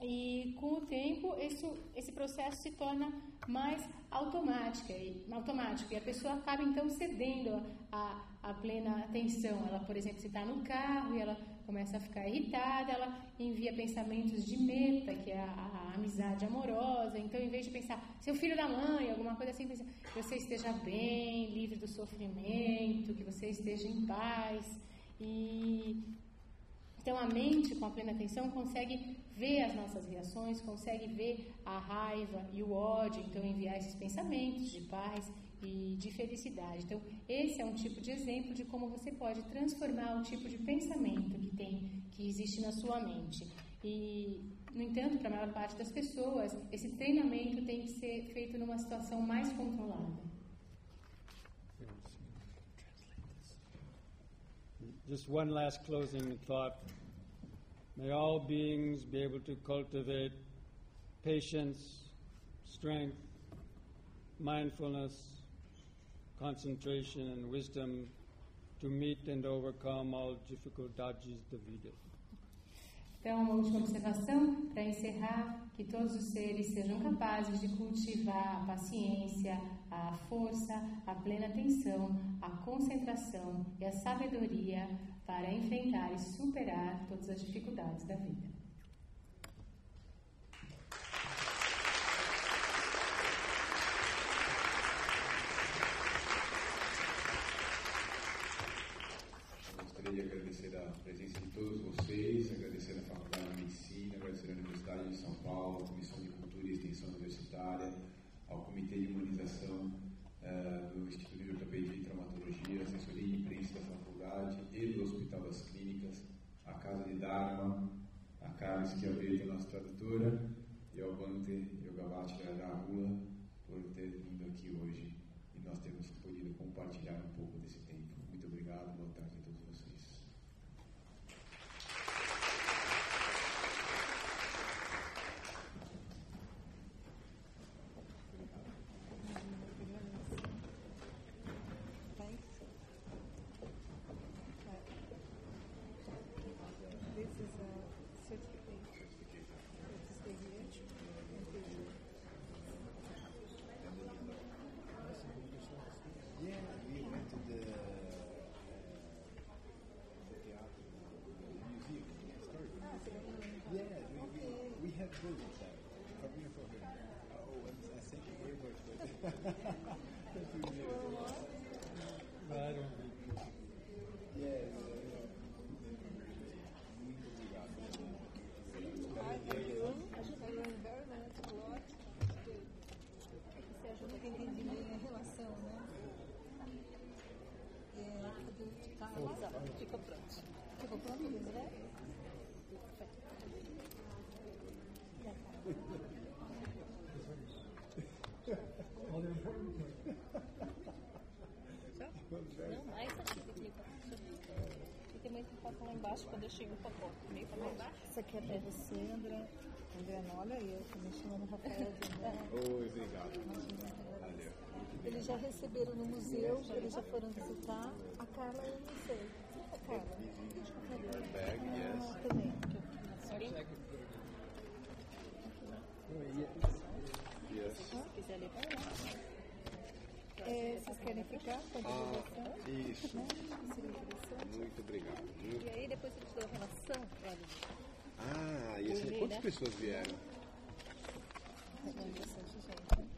[SPEAKER 4] E com o tempo, isso, esse processo se torna mais automática e, automático e a pessoa acaba então cedendo a plena atenção. Ela, por exemplo, se está no carro e ela começa a ficar irritada, ela envia pensamentos de meta, que é a, a, amizade amorosa. Então, em vez de pensar, seu filho da mãe, alguma coisa assim, pensa, que você esteja bem, livre do sofrimento, que você esteja em paz. E então a mente, com a plena atenção, consegue ver as nossas reações, consegue ver a raiva e o ódio, então enviar esses pensamentos de paz e de felicidade. Então, esse é um tipo de exemplo de como você pode transformar o tipo de pensamento que tem, que existe na sua mente. E, no entanto, para a maior parte das pessoas, esse treinamento tem que ser feito numa situação mais controlada.
[SPEAKER 3] Just one last closing thought. May all beings be able to cultivate patience, strength, mindfulness, concentration, and wisdom to meet and overcome all dificuldades da vida.
[SPEAKER 4] Então, uma última observação para encerrar: que todos os seres sejam capazes de cultivar a paciência, a força, a plena atenção, a concentração e a sabedoria para enfrentar e superar todas as dificuldades da vida.
[SPEAKER 1] Eu gostaria de agradecer a presença de todos vocês, agradecer a Faculdade de Medicina, agradecer a Universidade de São Paulo, a Comissão de Cultura e Extensão Universitária, ao Comitê de Imunização eh, do Instituto de Ortopedia e Traumatologia, assessoria de imprensa da faculdade e do Hospital das Clínicas, a Casa de Dharma, a Carlos Chiavetti, nossa tradutora, e ao Bante Yogavati Rahula por ter vindo aqui hoje. E nós termos podido compartilhar um pouco desse tempo. Muito obrigado, boa tarde a todos vocês.
[SPEAKER 5] This is a certificate. It's the here.
[SPEAKER 8] Yeah, we went to the, uh, the theater, the museum, historical museum. Yeah, we, we, we have buildings there. Kabina for him. Oh, and I think Ebert was.
[SPEAKER 3] But I don't read
[SPEAKER 8] Yes. Muito obrigado.
[SPEAKER 5] I learned very much, a lot. Você ajuda a entender bem a relação, né? É, cadê? Tá, lá. Fica pronto. Ficou pronto, né?
[SPEAKER 9] Não, mais aqui, clica. E tem muito embaixo quando eu chego pra pouco. Meio pra lá embaixo.
[SPEAKER 5] Isso aqui é pra você, André. André, olha aí, eu tô me chamando Rafael de.
[SPEAKER 1] Oi, obrigado. Valeu.
[SPEAKER 5] Eles já receberam no museu, eles já foram visitar. A Carla, eu não sei. A Carla.
[SPEAKER 8] Bag, yes.
[SPEAKER 5] Ah, também.
[SPEAKER 8] Yes.
[SPEAKER 9] Se quiser lá.
[SPEAKER 5] É, vocês querem ficar com a divulgação?
[SPEAKER 8] Ah, isso.
[SPEAKER 5] Né?
[SPEAKER 8] Muito obrigado. Muito-
[SPEAKER 9] E aí depois eles dão a relação. Olha,
[SPEAKER 8] Ah, e
[SPEAKER 9] Ler,
[SPEAKER 8] quantas
[SPEAKER 9] né?
[SPEAKER 8] pessoas vieram?
[SPEAKER 5] Bastante gente.